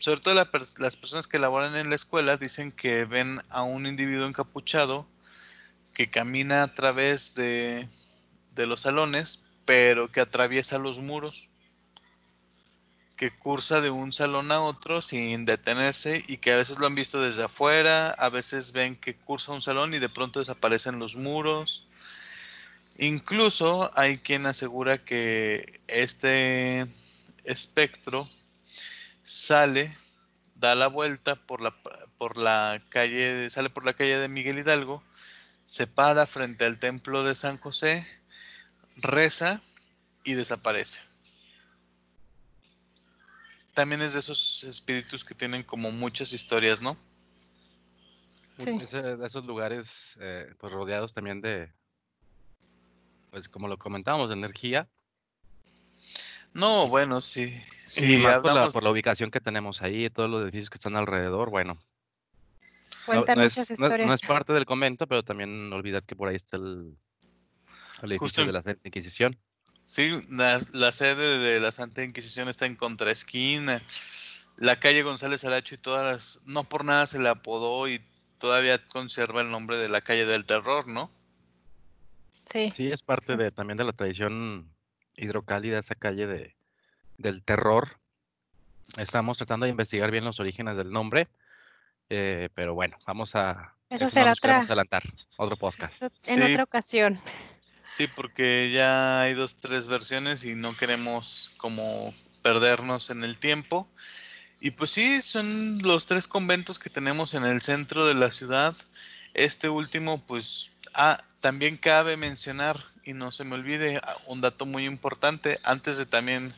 sobre todo las personas que laboran en la escuela, dicen que ven a un individuo encapuchado que camina a través de, de los salones, pero que atraviesa los muros que cursa de un salón a otro sin detenerse y que a veces lo han visto desde afuera, a veces ven que cursa un salón y de pronto desaparecen los muros. Incluso hay quien asegura que este espectro sale, da la vuelta por la, por la calle, sale por la calle de Miguel Hidalgo, se para frente al templo de San José, reza y desaparece también es de esos espíritus que tienen como muchas historias, ¿no? Sí. de esos lugares, eh, pues rodeados también de, pues como lo comentábamos, de energía. No, bueno, sí. sí más por, la, ubicación que tenemos ahí, todos los edificios que están alrededor, bueno. Cuentan muchas es, historias. No, es parte del convento, pero también no olvidar que por ahí está el, edificio de la Inquisición. Sí, la, sede de la Santa Inquisición está en contraesquina. La calle González Aracho y todas las... No por nada se le apodó y todavía conserva el nombre de la calle del terror, ¿no? Sí. Sí, es parte de, también de la tradición hidrocálida, esa calle de, del terror. Estamos tratando de investigar bien los orígenes del nombre. Eh, pero bueno, vamos a... Eso será otra- adelantar, otro podcast. Eso en Sí. otra ocasión. Sí, porque ya hay dos, tres versiones y no queremos como perdernos en el tiempo. Y pues sí, son los tres conventos que tenemos en el centro de la ciudad. Este último, pues, ah, también cabe mencionar, y no se me olvide, ah, un dato muy importante, antes de también,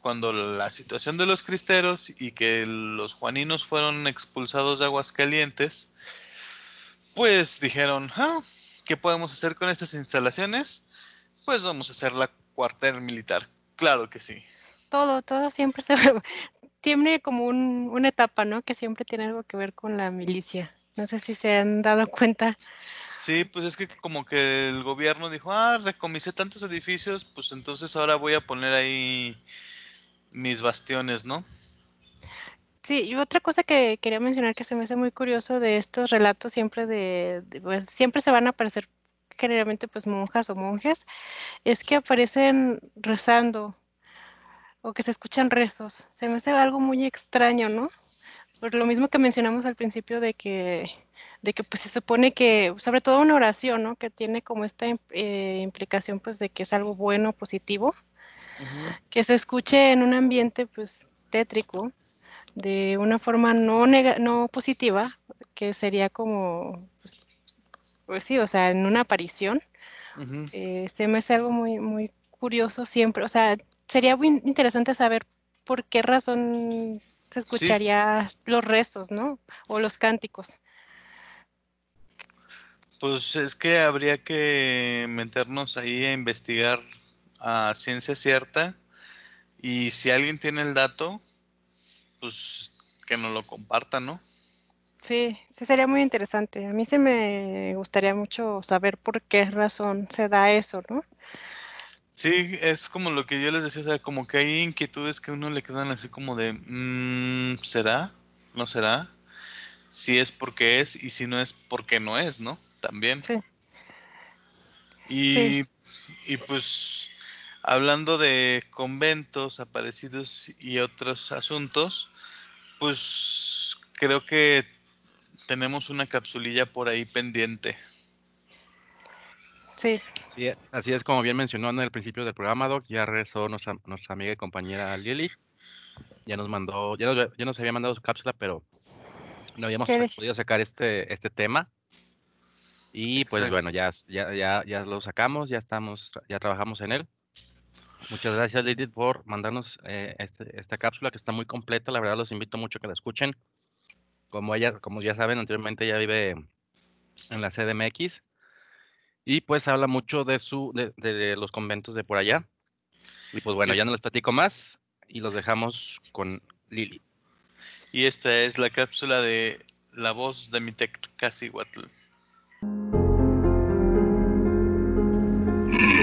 cuando la situación de los cristeros y que los juaninos fueron expulsados de Aguascalientes, pues dijeron, ah, ¿qué podemos hacer con estas instalaciones? Pues vamos a hacer la cuartel militar. Claro que sí. Todo, todo siempre se tiene como un, una etapa, ¿no? Que siempre tiene algo que ver con la milicia. No sé si se han dado cuenta. Sí, pues es que como que el gobierno dijo, ah, recomisé tantos edificios, pues entonces ahora voy a poner ahí mis bastiones, ¿no? Sí, y otra cosa que quería mencionar que se me hace muy curioso de estos relatos siempre de, de, pues siempre se van a aparecer generalmente pues monjas o monjes, es que aparecen rezando o que se escuchan rezos. Se me hace algo muy extraño, ¿no? Por lo mismo que mencionamos al principio de que, de que pues se supone que, sobre todo una oración, ¿no? Que tiene como esta eh, implicación pues de que es algo bueno, positivo, que se escuche en un ambiente pues tétrico, de una forma no, no positiva, que sería como, pues, pues sí, o sea, en una aparición, eh, se me hace algo muy, muy curioso siempre. O sea, sería muy interesante saber por qué razón se escucharía los rezos, ¿no? O los cánticos. Pues es que habría que meternos ahí a investigar a ciencia cierta y si alguien tiene el dato, pues que nos lo comparta, ¿no? Sí, sí sería muy interesante. A mí se me gustaría mucho saber por qué razón se da eso, ¿no? Sí, es como lo que yo les decía, o sea, como que hay inquietudes que a uno le quedan así como de, mm, ¿será? ¿No será? Si es porque es y si no es porque no es, ¿no? También. Sí. Y, y pues hablando de conventos, aparecidos y otros asuntos, pues creo que tenemos una capsulilla por ahí pendiente. Sí, Sí, así es como bien mencionó en el principio del programa, Doc, ya regresó nuestra, nuestra amiga y compañera Lili. Ya nos mandó, ya nos, ya nos había mandado su cápsula, pero no habíamos Qué- podido sacar este, este tema. Y pues Exacto. bueno, ya, ya, ya, ya lo sacamos, ya estamos, ya trabajamos en él. Muchas gracias, Lili, por mandarnos eh, este- esta cápsula que está muy completa. La verdad, los invito mucho a que la escuchen. Como ella, como ya saben, anteriormente ella vive en la CDMX. Y pues habla mucho de su, de, de los conventos de por allá. Y pues bueno, ya no les platico más y los dejamos con Lili. Y esta es la cápsula de La voz de mi Teccacihuatl.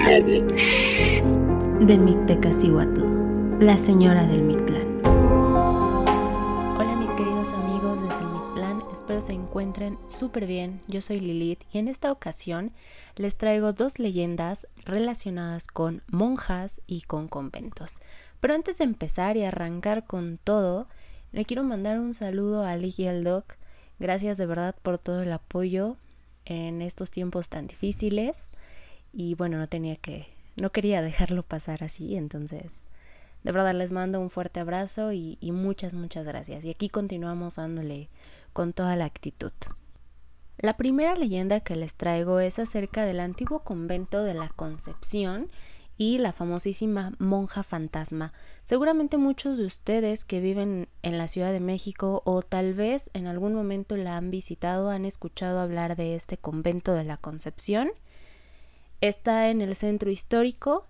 La voz. De Mictecacihuatl, la señora del Mictlán. Hola mis queridos amigos desde el Mictlán, espero se encuentren súper bien. Yo soy Lilith y en esta ocasión les traigo dos leyendas relacionadas con monjas y con conventos. Pero antes de empezar y arrancar con todo, le quiero mandar un saludo a Lee y al Doc. Gracias de verdad por todo el apoyo en estos tiempos tan difíciles. Y bueno, no tenía que, no quería dejarlo pasar así, entonces de verdad les mando un fuerte abrazo y, y muchas, muchas gracias. Y aquí continuamos dándole con toda la actitud. La primera leyenda que les traigo es acerca del antiguo convento de la Concepción y la famosísima monja fantasma. Seguramente muchos de ustedes que viven en la Ciudad de México o tal vez en algún momento la han visitado han escuchado hablar de este convento de la Concepción. Está en el centro histórico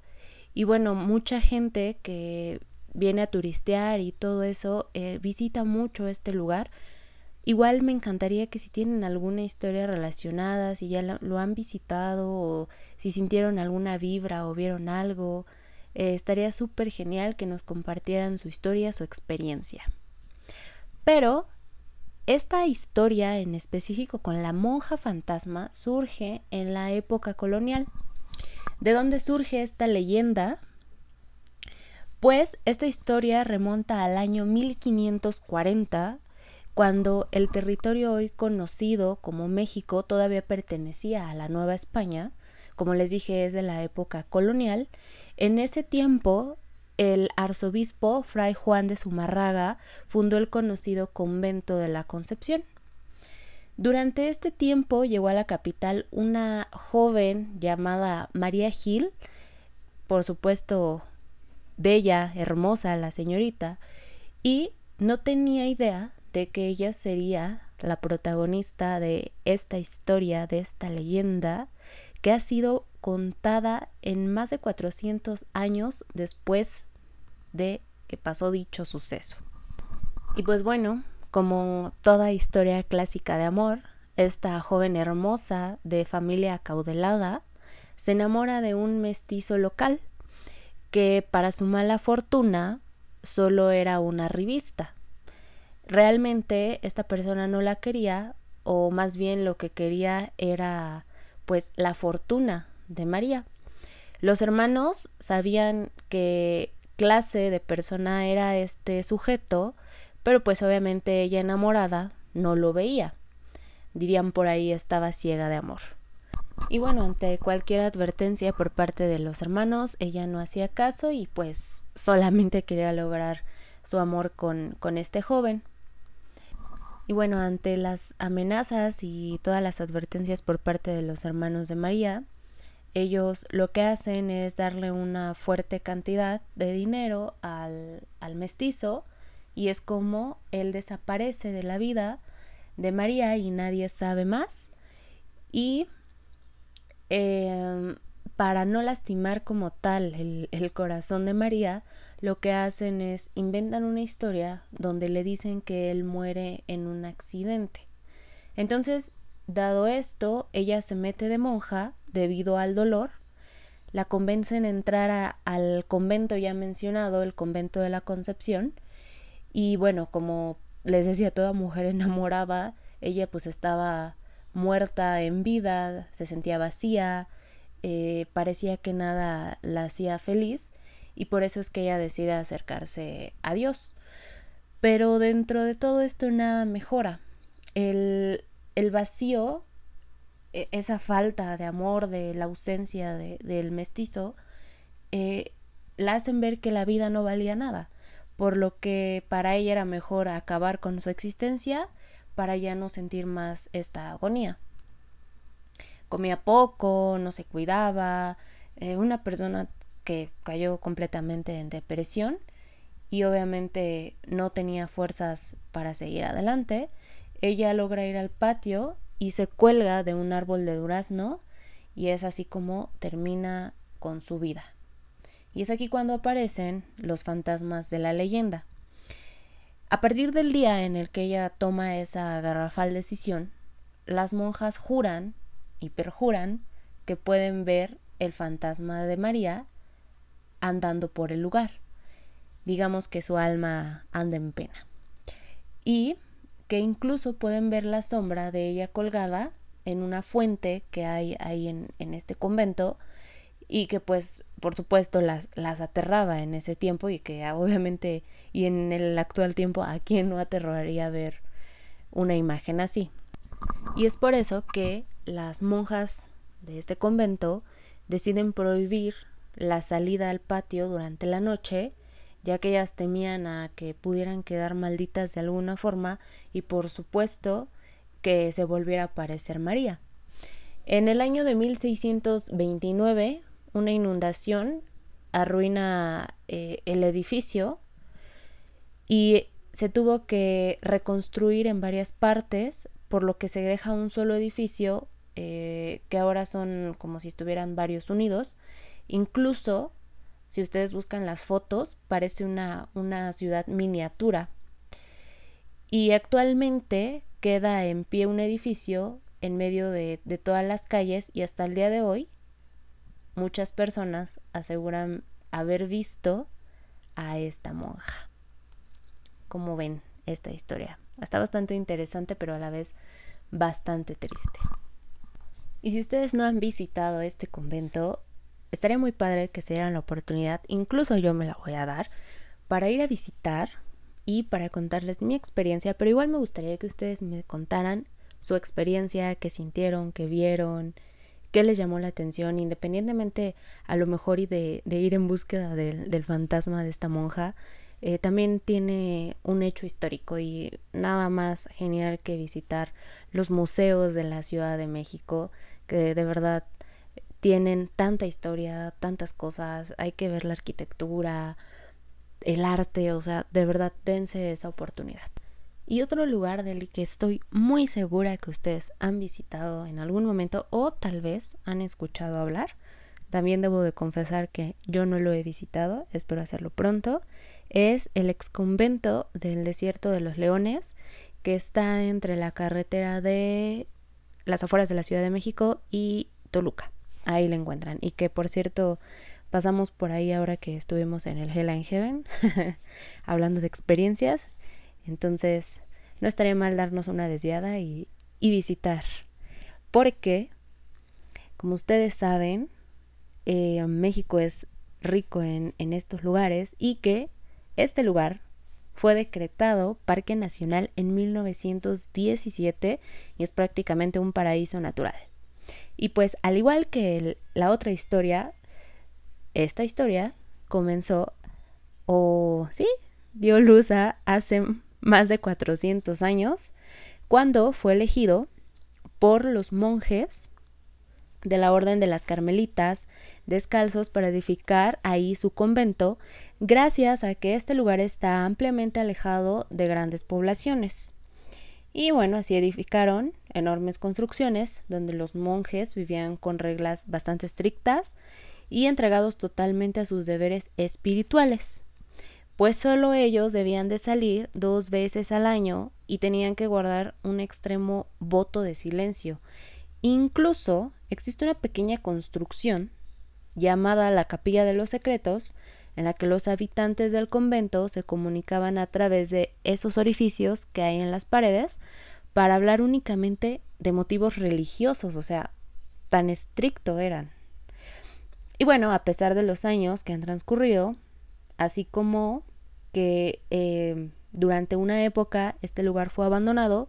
y bueno, mucha gente que viene a turistear y todo eso eh, visita mucho este lugar. Igual me encantaría que si tienen alguna historia relacionada, si ya lo han visitado o si sintieron alguna vibra o vieron algo, eh, estaría súper genial que nos compartieran su historia, su experiencia. Pero esta historia en específico con la monja fantasma surge en la época colonial. ¿De dónde surge esta leyenda? Pues esta historia remonta al año 1540, cuando el territorio hoy conocido como México todavía pertenecía a la Nueva España, como les dije es de la época colonial, en ese tiempo el arzobispo Fray Juan de Zumarraga fundó el conocido convento de la Concepción. Durante este tiempo llegó a la capital una joven llamada María Gil, por supuesto bella, hermosa la señorita, y no tenía idea de que ella sería la protagonista de esta historia, de esta leyenda, que ha sido contada en más de 400 años después de que pasó dicho suceso. Y pues bueno, como toda historia clásica de amor, esta joven hermosa de familia acaudelada se enamora de un mestizo local que para su mala fortuna solo era una revista. Realmente esta persona no la quería o más bien lo que quería era pues la fortuna de María. Los hermanos sabían qué clase de persona era este sujeto, pero pues obviamente ella enamorada no lo veía. Dirían por ahí estaba ciega de amor. Y bueno, ante cualquier advertencia por parte de los hermanos, ella no hacía caso y pues solamente quería lograr su amor con, con este joven. Y bueno, ante las amenazas y todas las advertencias por parte de los hermanos de María, ellos lo que hacen es darle una fuerte cantidad de dinero al, al mestizo y es como él desaparece de la vida de María y nadie sabe más. Y eh, para no lastimar como tal el, el corazón de María, lo que hacen es inventan una historia donde le dicen que él muere en un accidente. Entonces, dado esto, ella se mete de monja debido al dolor, la convencen a entrar al convento ya mencionado, el convento de la Concepción, y bueno, como les decía, toda mujer enamorada, ella pues estaba muerta en vida, se sentía vacía, eh, parecía que nada la hacía feliz y por eso es que ella decide acercarse a Dios. Pero dentro de todo esto nada mejora. El, el vacío, e, esa falta de amor, de la ausencia de, del mestizo, eh, la hacen ver que la vida no valía nada, por lo que para ella era mejor acabar con su existencia para ya no sentir más esta agonía. Comía poco, no se cuidaba, eh, una persona que cayó completamente en depresión y obviamente no tenía fuerzas para seguir adelante. Ella logra ir al patio y se cuelga de un árbol de durazno y es así como termina con su vida. Y es aquí cuando aparecen los fantasmas de la leyenda. A partir del día en el que ella toma esa garrafal decisión, las monjas juran y perjuran que pueden ver el fantasma de María andando por el lugar. Digamos que su alma anda en pena. Y que incluso pueden ver la sombra de ella colgada en una fuente que hay ahí en, en este convento y que pues por supuesto las, las aterraba en ese tiempo y que obviamente y en el actual tiempo a quién no aterraría ver una imagen así. Y es por eso que las monjas de este convento deciden prohibir la salida al patio durante la noche, ya que ellas temían a que pudieran quedar malditas de alguna forma y por supuesto que se volviera a aparecer María. En el año de 1629 una inundación arruina eh, el edificio y se tuvo que reconstruir en varias partes, por lo que se deja un solo edificio eh, que ahora son como si estuvieran varios unidos. Incluso, si ustedes buscan las fotos, parece una, una ciudad miniatura. Y actualmente queda en pie un edificio en medio de, de todas las calles y hasta el día de hoy muchas personas aseguran haber visto a esta monja. Como ven esta historia? Está bastante interesante, pero a la vez bastante triste. Y si ustedes no han visitado este convento, estaría muy padre que se dieran la oportunidad, incluso yo me la voy a dar, para ir a visitar y para contarles mi experiencia, pero igual me gustaría que ustedes me contaran su experiencia, qué sintieron, qué vieron, qué les llamó la atención, independientemente a lo mejor y de, ir en búsqueda del, fantasma de esta monja, eh, también tiene un hecho histórico y nada más genial que visitar los museos de la Ciudad de México, que de verdad tienen tanta historia, tantas cosas, hay que ver la arquitectura, el arte, o sea, de verdad dense esa oportunidad. Y otro lugar del que estoy muy segura que ustedes han visitado en algún momento o tal vez han escuchado hablar, también debo de confesar que yo no lo he visitado, espero hacerlo pronto, es el ex convento del desierto de los leones que está entre la carretera de las afueras de la Ciudad de México y Toluca. Ahí la encuentran. Y que por cierto pasamos por ahí ahora que estuvimos en el Hell and Heaven hablando de experiencias entonces, no estaría mal darnos una desviada y, visitar. Porque, como ustedes saben, eh, México es rico en, en estos lugares y que este lugar fue decretado Parque Nacional en 1917 y es prácticamente un paraíso natural. Y pues al igual que la otra historia, esta historia comenzó o sí, dio luz a hace más de 400 años, cuando fue elegido por los monjes de la Orden de las Carmelitas descalzos para edificar ahí su convento, gracias a que este lugar está ampliamente alejado de grandes poblaciones. Y bueno, así edificaron enormes construcciones donde los monjes vivían con reglas bastante estrictas y entregados totalmente a sus deberes espirituales pues solo ellos debían de salir dos veces al año y tenían que guardar un extremo voto de silencio. Incluso existe una pequeña construcción llamada la Capilla de los Secretos, en la que los habitantes del convento se comunicaban a través de esos orificios que hay en las paredes para hablar únicamente de motivos religiosos, o sea, tan estricto eran. Y bueno, a pesar de los años que han transcurrido, así como que eh, durante una época este lugar fue abandonado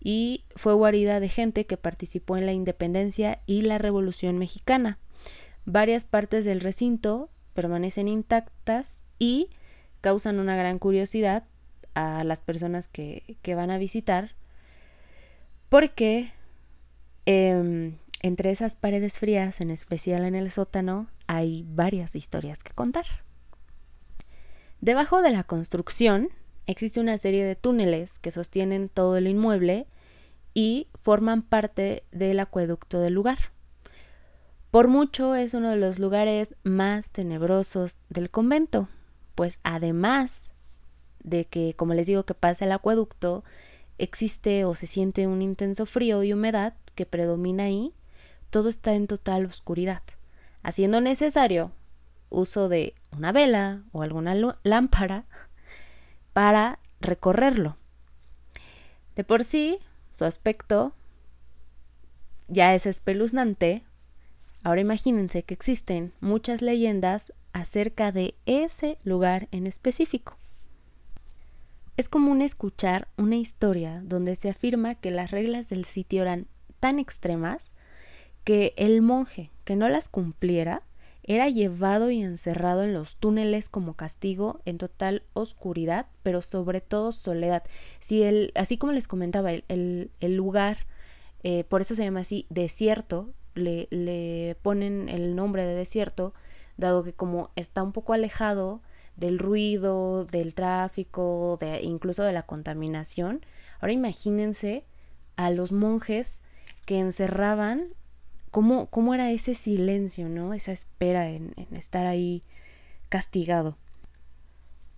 y fue guarida de gente que participó en la independencia y la revolución mexicana. Varias partes del recinto permanecen intactas y causan una gran curiosidad a las personas que, van a visitar porque em, entre esas paredes frías, en especial en el sótano, hay varias historias que contar. Debajo de la construcción existe una serie de túneles que sostienen todo el inmueble y forman parte del acueducto del lugar. Por mucho es uno de los lugares más tenebrosos del convento, pues además de que, como les digo, que pasa el acueducto, existe o se siente un intenso frío y humedad que predomina ahí, todo está en total oscuridad, haciendo necesario uso de una vela o alguna lámpara para recorrerlo. De por sí, su aspecto ya es espeluznante. Ahora imagínense que existen muchas leyendas acerca de ese lugar en específico. Es común escuchar una historia donde se afirma que las reglas del sitio eran tan extremas que el monje que no las cumpliera era llevado y encerrado en los túneles como castigo en total oscuridad, pero sobre todo soledad. Si el, así como les comentaba, el, lugar, eh, por eso se llama así, desierto, le, le ponen el nombre de desierto, dado que como está un poco alejado del ruido, del tráfico, de, incluso de la contaminación. Ahora imagínense a los monjes que encerraban cómo, era ese silencio, ¿no? Esa espera en, en estar ahí castigado.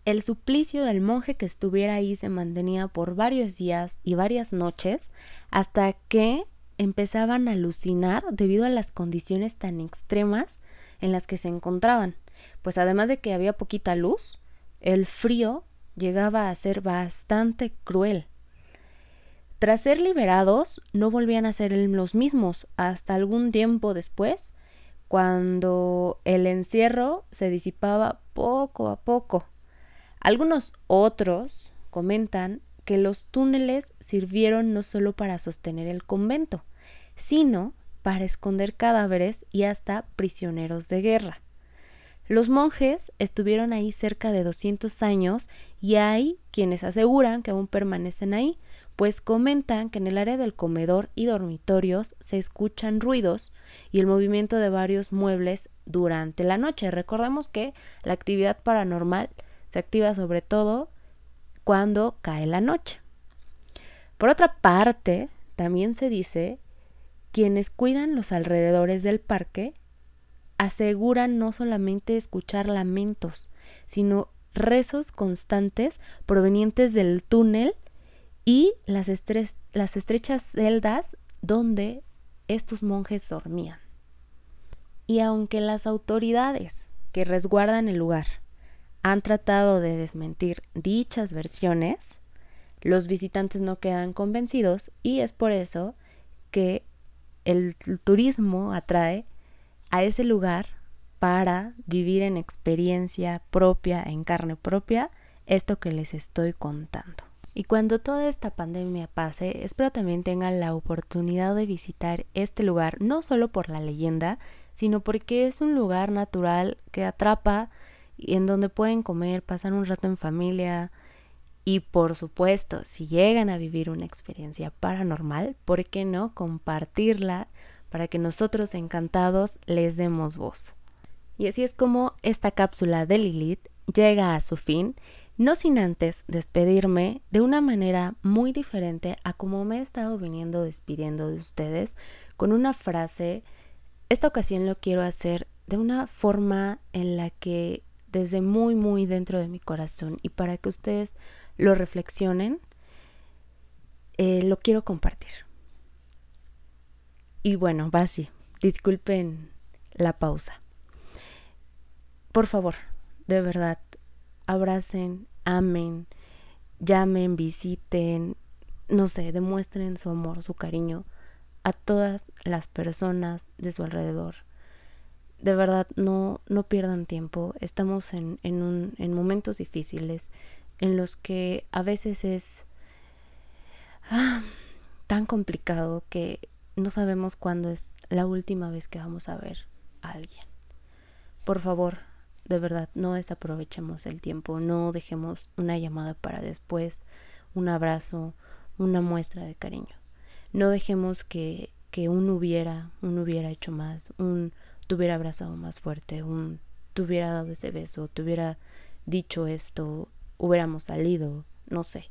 El suplicio del monje que estuviera ahí se mantenía por varios días y varias noches hasta que empezaban a alucinar debido a las condiciones tan extremas en las que se encontraban. Pues además de que había poquita luz, el frío llegaba a ser bastante cruel. Tras ser liberados, no volvían a ser los mismos hasta algún tiempo después, cuando el encierro se disipaba poco a poco. Algunos otros comentan que los túneles sirvieron no solo para sostener el convento, sino para esconder cadáveres y hasta prisioneros de guerra. Los monjes estuvieron ahí cerca de 200 años y hay quienes aseguran que aún permanecen ahí, pues comentan que en el área del comedor y dormitorios se escuchan ruidos y el movimiento de varios muebles durante la noche. Recordemos que la actividad paranormal se activa sobre todo cuando cae la noche. Por otra parte, también se dice, quienes cuidan los alrededores del parque aseguran no solamente escuchar lamentos, sino rezos constantes provenientes del túnel y las, estrechas celdas donde estos monjes dormían. Y aunque las autoridades que resguardan el lugar han tratado de desmentir dichas versiones, los visitantes no quedan convencidos y es por eso que el turismo atrae a ese lugar para vivir en experiencia propia, en carne propia, esto que les estoy contando. Y cuando toda esta pandemia pase, espero también tengan la oportunidad de visitar este lugar, no solo por la leyenda, sino porque es un lugar natural que atrapa y en donde pueden comer, pasar un rato en familia y por supuesto, si llegan a vivir una experiencia paranormal, ¿por qué no compartirla para que nosotros encantados les demos voz? Y así es como esta cápsula de Lilith llega a su fin, no sin antes despedirme de una manera muy diferente a como me he estado viniendo despidiendo de ustedes, con una frase, esta ocasión lo quiero hacer de una forma en la que desde muy, muy dentro de mi corazón y para que ustedes lo reflexionen, eh, lo quiero compartir. Y bueno, va así. Disculpen la pausa. Por favor, de verdad, abracen, amen, llamen, visiten, no sé, demuestren su amor, su cariño a todas las personas de su alrededor de verdad no, no pierdan tiempo. Estamos en, en, un, en momentos difíciles en los que a veces es ah, tan complicado que no sabemos cuándo es la última vez que vamos a ver a alguien. Por favor, de verdad, no desaprovechemos el tiempo, no dejemos una llamada para después, un abrazo, una muestra de cariño. No dejemos que, que un hubiera, un hubiera hecho más, un te hubiera abrazado más fuerte, un, te hubiera dado ese beso, te hubiera dicho esto, hubiéramos salido, no sé.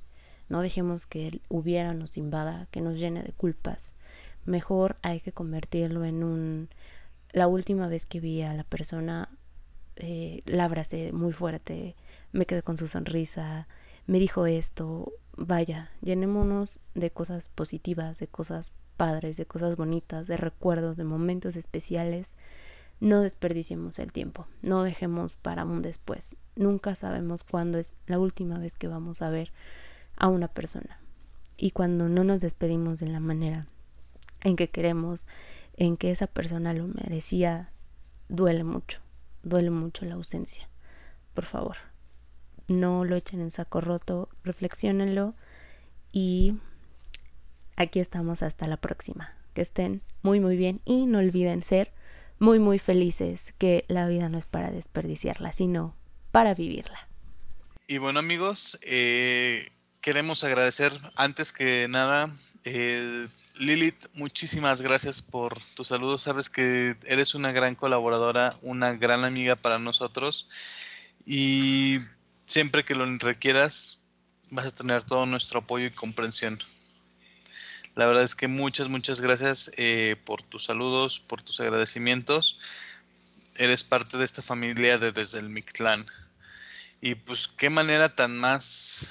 No dejemos que él hubiera nos invada, que nos llene de culpas. Mejor hay que convertirlo en un... La última vez que vi a la persona, eh, la abracé muy fuerte, me quedé con su sonrisa, me dijo esto. Vaya, llenémonos de cosas positivas, de cosas padres, de cosas bonitas, de recuerdos, de momentos especiales no desperdiciemos el tiempo, no dejemos para un después. Nunca sabemos cuándo es la última vez que vamos a ver a una persona. Y cuando no nos despedimos de la manera en que queremos, en que esa persona lo merecía, duele mucho, duele mucho la ausencia. Por favor, no lo echen en saco roto, reflexionenlo y aquí estamos hasta la próxima. Que estén muy muy bien y no olviden ser muy muy felices que la vida no es para desperdiciarla, sino para vivirla. Y bueno amigos, eh, queremos agradecer antes que nada, eh, Lilith, muchísimas gracias por tus saludos. Sabes que eres una gran colaboradora, una gran amiga para nosotros y siempre que lo requieras vas a tener todo nuestro apoyo y comprensión. La verdad es que muchas, muchas gracias eh, por tus saludos, por tus agradecimientos. Eres parte de esta familia de desde el Mictlán. Y pues qué manera tan más,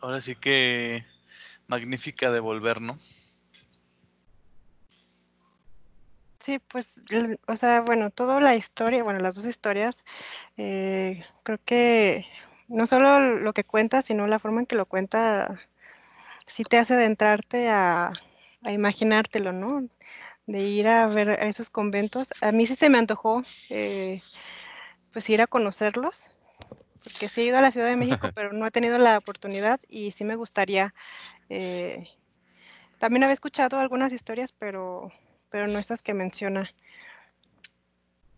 ahora sí que magnífica de volver, ¿no? Sí, pues, o sea, bueno, toda la historia, bueno, las dos historias, eh, creo que no solo lo que cuenta, sino la forma en que lo cuenta sí te hace adentrarte a, a imaginártelo, ¿no? De ir a ver a esos conventos. A mí sí se me antojó, eh, pues ir a conocerlos. porque sí he ido a la Ciudad de México, pero no he tenido la oportunidad y sí me gustaría. eh, también había escuchado algunas historias, pero, pero no estas que menciona.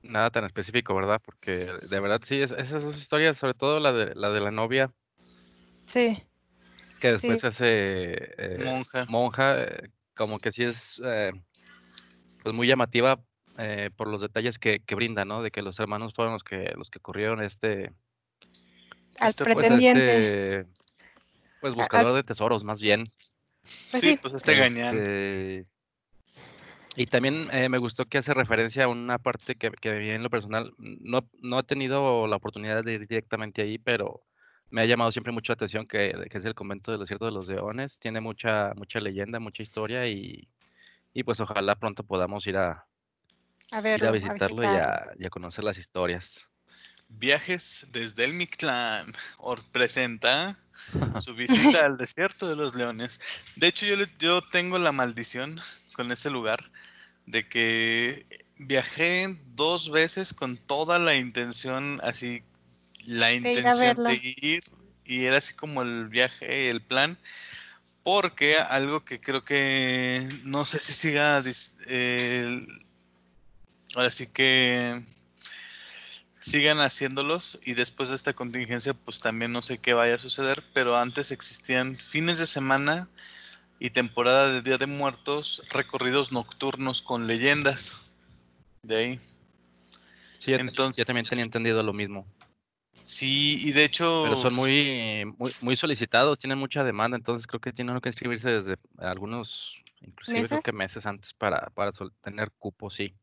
Nada tan específico, ¿verdad? Porque de verdad sí, es- esas dos historias, sobre todo la de la, de la novia, Sí, que después Sí. se hace eh, Monja. monja, eh, como que sí es eh, pues muy llamativa eh, por los detalles que, que brinda, ¿no? De que los hermanos fueron los que los que corrieron este, al Este, pues, pues pretendiente. este, pues al- buscador de tesoros, más bien. Pues sí, sí. pues este gañán. Este, y también eh, me gustó que hace referencia a una parte que, que en lo personal no, no he tenido la oportunidad de ir directamente ahí, pero me ha llamado siempre mucho la atención que, que es el convento del desierto de los leones. Tiene mucha, mucha leyenda, mucha historia y, y pues ojalá pronto podamos ir a, a ir verlo, a a visitarlo y a, y a conocer las historias. Viajes desde el Mictlán or presenta su visita al desierto de los leones. De hecho, yo, le- yo tengo la maldición con ese lugar de que viajé dos veces con toda la intención, así, la intención de ir, y era así como el viaje, el plan, porque algo que creo que no sé si siga, el- ahora sí que sigan haciéndolos y después de esta contingencia pues también no sé qué vaya a suceder, pero antes existían fines de semana y temporada de Día de Muertos, recorridos nocturnos con leyendas. De ahí. Sí, yo, yo Entonces- también tenía entendido lo mismo. Sí, y de hecho... Pero son muy, muy, muy solicitados, tienen mucha demanda, entonces creo que tienen que inscribirse desde algunos, inclusive creo que ¿Meses? meses antes para, para tener cupo, sí.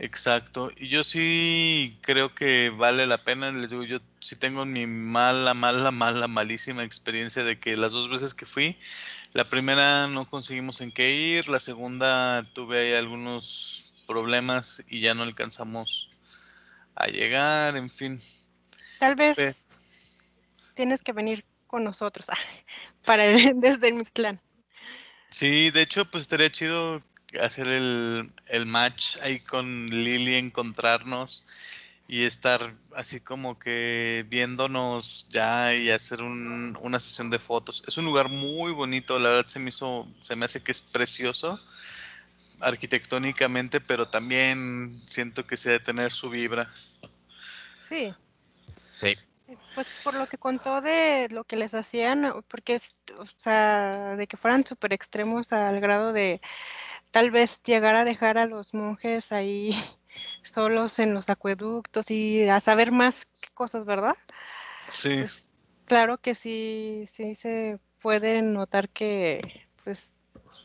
Exacto, y yo sí creo que vale la pena, les digo, yo sí tengo mi mala, mala, mala, malísima experiencia de que las dos veces que fui, la primera no conseguimos en qué ir, la segunda tuve ahí algunos problemas y ya no alcanzamos a llegar, en fin. Tal vez tienes que venir con nosotros para desde mi clan. Sí, de hecho, pues estaría chido hacer el, el match ahí con Lily, encontrarnos y estar así como que viéndonos ya y hacer un- una sesión de fotos. Es un lugar muy bonito, la verdad se me hizo, se me hace que es precioso arquitectónicamente, pero también siento que se debe tener su vibra. Sí. Sí. Pues por lo que contó de lo que les hacían, porque es, o sea, de que fueran súper extremos al grado de tal vez llegar a dejar a los monjes ahí solos en los acueductos y a saber más cosas, ¿verdad? Sí, Pues claro que sí, sí se puede notar que pues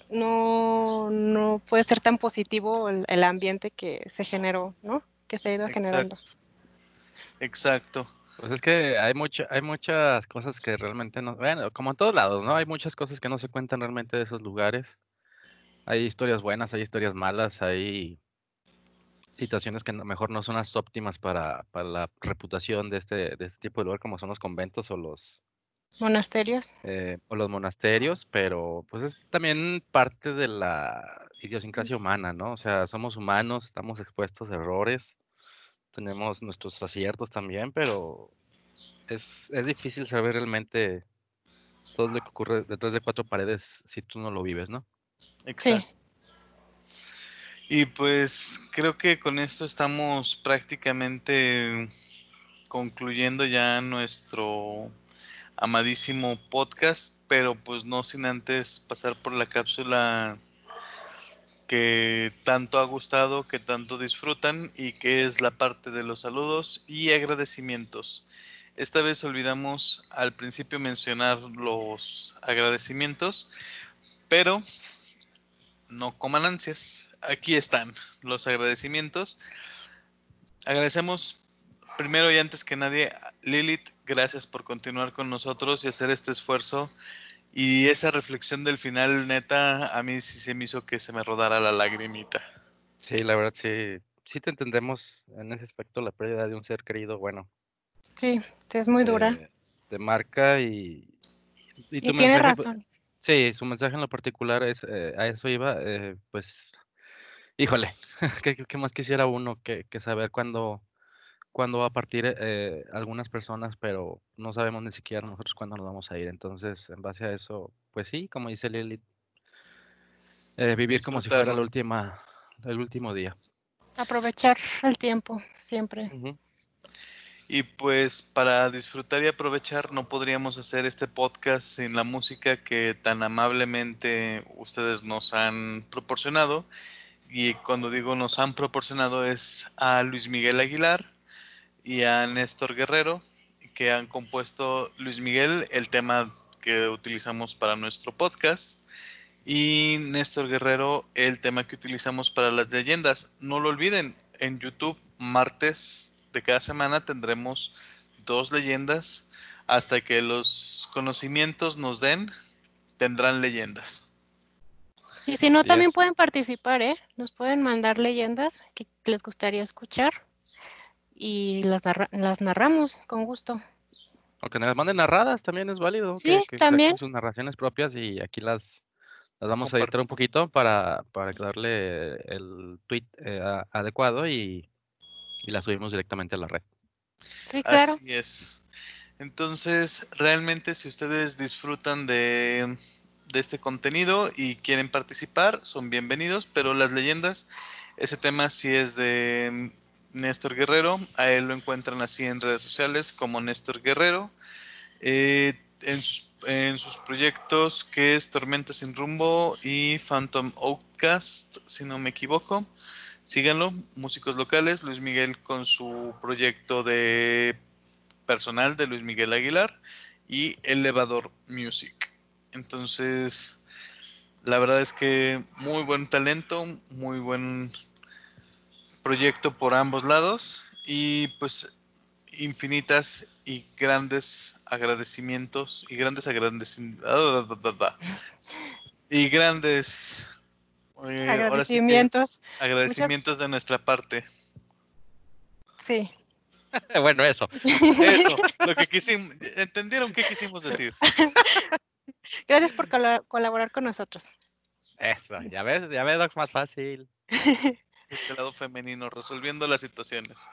no, no puede ser tan positivo el, el ambiente que se generó, ¿no? Que se ha ido generando. exacto. Exacto. Pues es que hay mucha, hay muchas cosas que realmente no, bueno, como en todos lados, ¿no? Hay muchas cosas que no se cuentan realmente de esos lugares. Hay historias buenas, hay historias malas, hay situaciones que no- mejor no son las óptimas para, para la reputación de este, de este tipo de lugar, como son los conventos o los, Monasterios. eh, o los monasterios, pero pues es también parte de la idiosincrasia humana, ¿no? O sea, somos humanos, estamos expuestos a errores, tenemos nuestros aciertos también, pero es, es difícil saber realmente todo lo que ocurre detrás de cuatro paredes si tú no lo vives, ¿no? Exacto. Sí. Y pues creo que con esto estamos prácticamente concluyendo ya nuestro amadísimo podcast, pero pues no sin antes pasar por la cápsula que tanto ha gustado, que tanto disfrutan y que es la parte de los saludos y agradecimientos. Esta vez olvidamos al principio mencionar los agradecimientos, pero no coman ansias. Aquí están los agradecimientos. Agradecemos primero y antes que nadie, Lilith, gracias por continuar con nosotros y hacer este esfuerzo. Y esa reflexión del final, neta, a mí sí se me hizo que se me rodara la lagrimita. Sí, la verdad sí, sí te entendemos en ese aspecto la pérdida de un ser querido, bueno, Sí, sí, es muy dura. te, te marca y, y Y tu tiene razón. Sí, su mensaje en lo particular es, eh, a eso iba, eh, pues, híjole, ¿qué, más quisiera uno que, que saber cuándo, cuándo va a partir eh, algunas personas, pero no sabemos ni siquiera nosotros cuándo nos vamos a ir. Entonces, en base a eso, pues sí, como dice Lili, eh, vivir como si fuera la última, el último día. Aprovechar el tiempo siempre. Y pues para disfrutar y aprovechar no podríamos hacer este podcast sin la música que tan amablemente ustedes nos han proporcionado. Y cuando digo nos han proporcionado es a Luis Miguel Aguilar y a Néstor Guerrero, que han compuesto Luis Miguel el tema que utilizamos para nuestro podcast y Néstor Guerrero el tema que utilizamos para las leyendas. No lo olviden, en YouTube martes de cada semana tendremos dos leyendas hasta que los conocimientos nos den, tendrán leyendas. Y si no, también pueden participar, ¿eh? Nos pueden mandar leyendas que les gustaría escuchar y las, narra- las narramos con gusto. O que nos manden narradas también es válido. Sí, que, también. sus narraciones propias y aquí las, las vamos a editar un poquito para, para darle el tweet eh, a- adecuado y, y la subimos directamente a la red. Sí, claro. Así es. Entonces, realmente si ustedes disfrutan de, de este contenido y quieren participar, son bienvenidos, pero las leyendas, ese tema sí es de Néstor Guerrero, a él lo encuentran así en redes sociales como Néstor Guerrero, eh, en, sus, en sus proyectos que es Tormenta sin rumbo y Phantom Outcast, si no me equivoco. Síganlo, músicos locales, Luis Miguel con su proyecto de personal de Luis Miguel Aguilar y Elevador Music. Entonces, la verdad es que muy buen talento, muy buen proyecto por ambos lados y pues infinitas y grandes agradecimientos y grandes agradecimientos y grandes eh, ahora sí que Agradecimientos. agradecimientos de nuestra parte. Sí. bueno, eso. Eso, lo que quisimos, entendieron qué quisimos decir. Gracias por cola- colaborar con nosotros. Eso, ya ves, ya ves, Doc, más fácil. Este lado femenino, resolviendo las situaciones.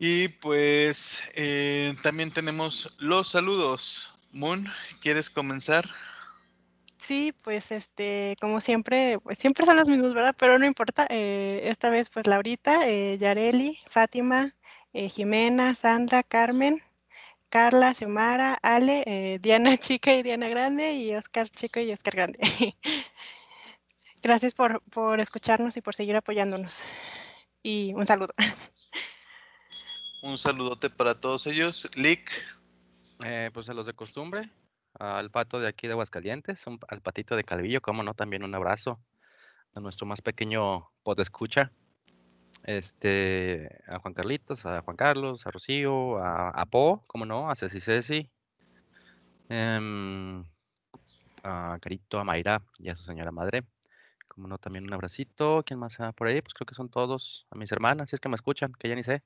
Y pues eh, también tenemos los saludos. Moon, ¿quieres comenzar? Sí, pues este, como siempre, pues siempre son los mismos, ¿verdad? Pero no importa. eh, esta vez, pues Laurita, eh, Yareli, Fátima, eh, Jimena, Sandra, Carmen, Carla, Xiomara, Ale, eh, Diana Chica y Diana Grande y Oscar Chico y Oscar Grande. Gracias por, por escucharnos y por seguir apoyándonos. Y un saludo. Un saludote para todos ellos. Lick, Eh, pues a los de costumbre, al pato de aquí de Aguascalientes, un- al patito de Calvillo, como no, también un abrazo a nuestro más pequeño escucha este, a Juan Carlitos, a Juan Carlos, a Rocío, a, Po, como no, a Ceci Ceci, em, a Carito, a Mayra y a su señora madre. Como no, también un abracito. ¿Quién más por ahí? Pues creo que son todos. A mis hermanas, si es que me escuchan, que ya ni sé.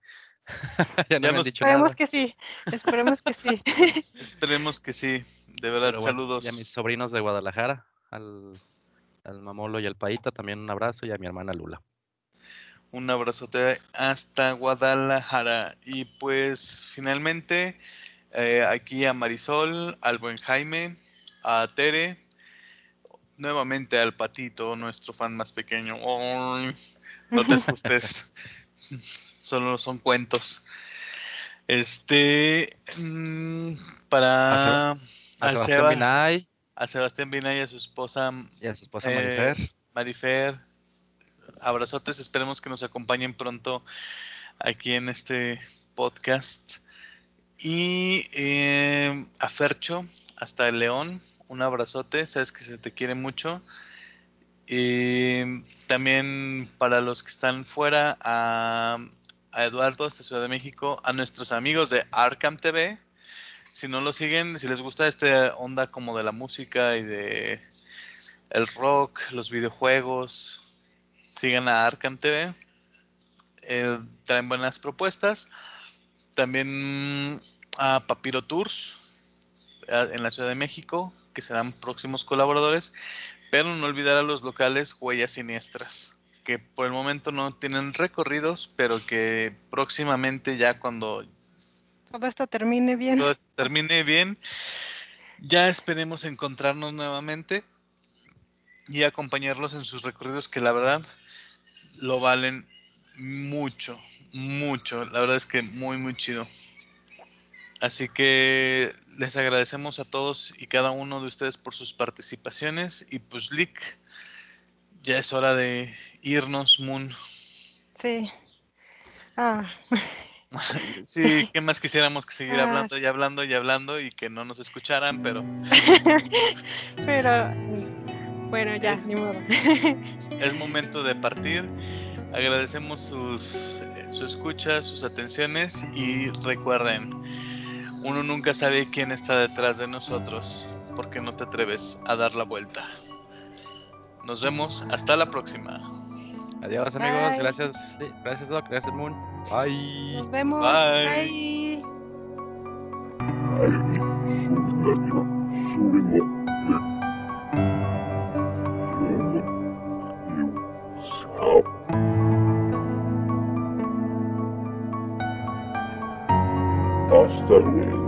ya no Ya me han nos- dicho nada. Esperemos que sí, esperemos que sí. esperemos que sí. De verdad, bueno, saludos. Y a mis sobrinos de Guadalajara, al, al Mamolo y al Paita, también un abrazo, y a mi hermana Lula. Un abrazote hasta Guadalajara. Y pues finalmente eh, aquí a Marisol, al buen Jaime, a Tere, nuevamente al Patito, nuestro fan más pequeño. No te asustes, solo son cuentos. Este, mm, para A a, Sebastián Sebas- Binay a Sebastián Vina y a su esposa y a su esposa eh, Marifer. Marifer, abrazotes, esperemos que nos acompañen pronto aquí en este podcast. Y eh, a Fercho, hasta el León, un abrazote, sabes que se te quiere mucho. Y también para los que están fuera, a, a Eduardo, hasta Ciudad de México, a nuestros amigos de Arkham TV. Si no lo siguen, si les gusta esta onda como de la música y de el rock, los videojuegos, sigan a Arkham TV. eh, traen buenas propuestas. También a Papiro Tours en la Ciudad de México, que serán próximos colaboradores. Pero no olvidar a los locales Huellas Siniestras, que por el momento no tienen recorridos, pero que próximamente ya cuando Todo esto termine bien. todo termine bien, ya esperemos encontrarnos nuevamente y acompañarlos en sus recorridos que la verdad lo valen mucho, mucho. La verdad es que muy, muy chido. Así que les agradecemos a todos y cada uno de ustedes por sus participaciones y pues Lick, ya es hora de irnos, Moon. Sí. Ah, Sí, ¿qué más quisiéramos que seguir Ah. hablando y hablando y hablando y que no nos escucharan, pero pero bueno, ya, Es- ni modo. es momento de partir. Agradecemos sus, eh, su escucha, sus atenciones y recuerden, uno nunca sabe quién está detrás de nosotros porque no te atreves a dar la vuelta. Nos vemos, hasta la próxima. Adiós, amigos. Bye. Gracias, gracias, Doc. Gracias, Moon. Bye. Nos vemos. Bye. Hasta luego.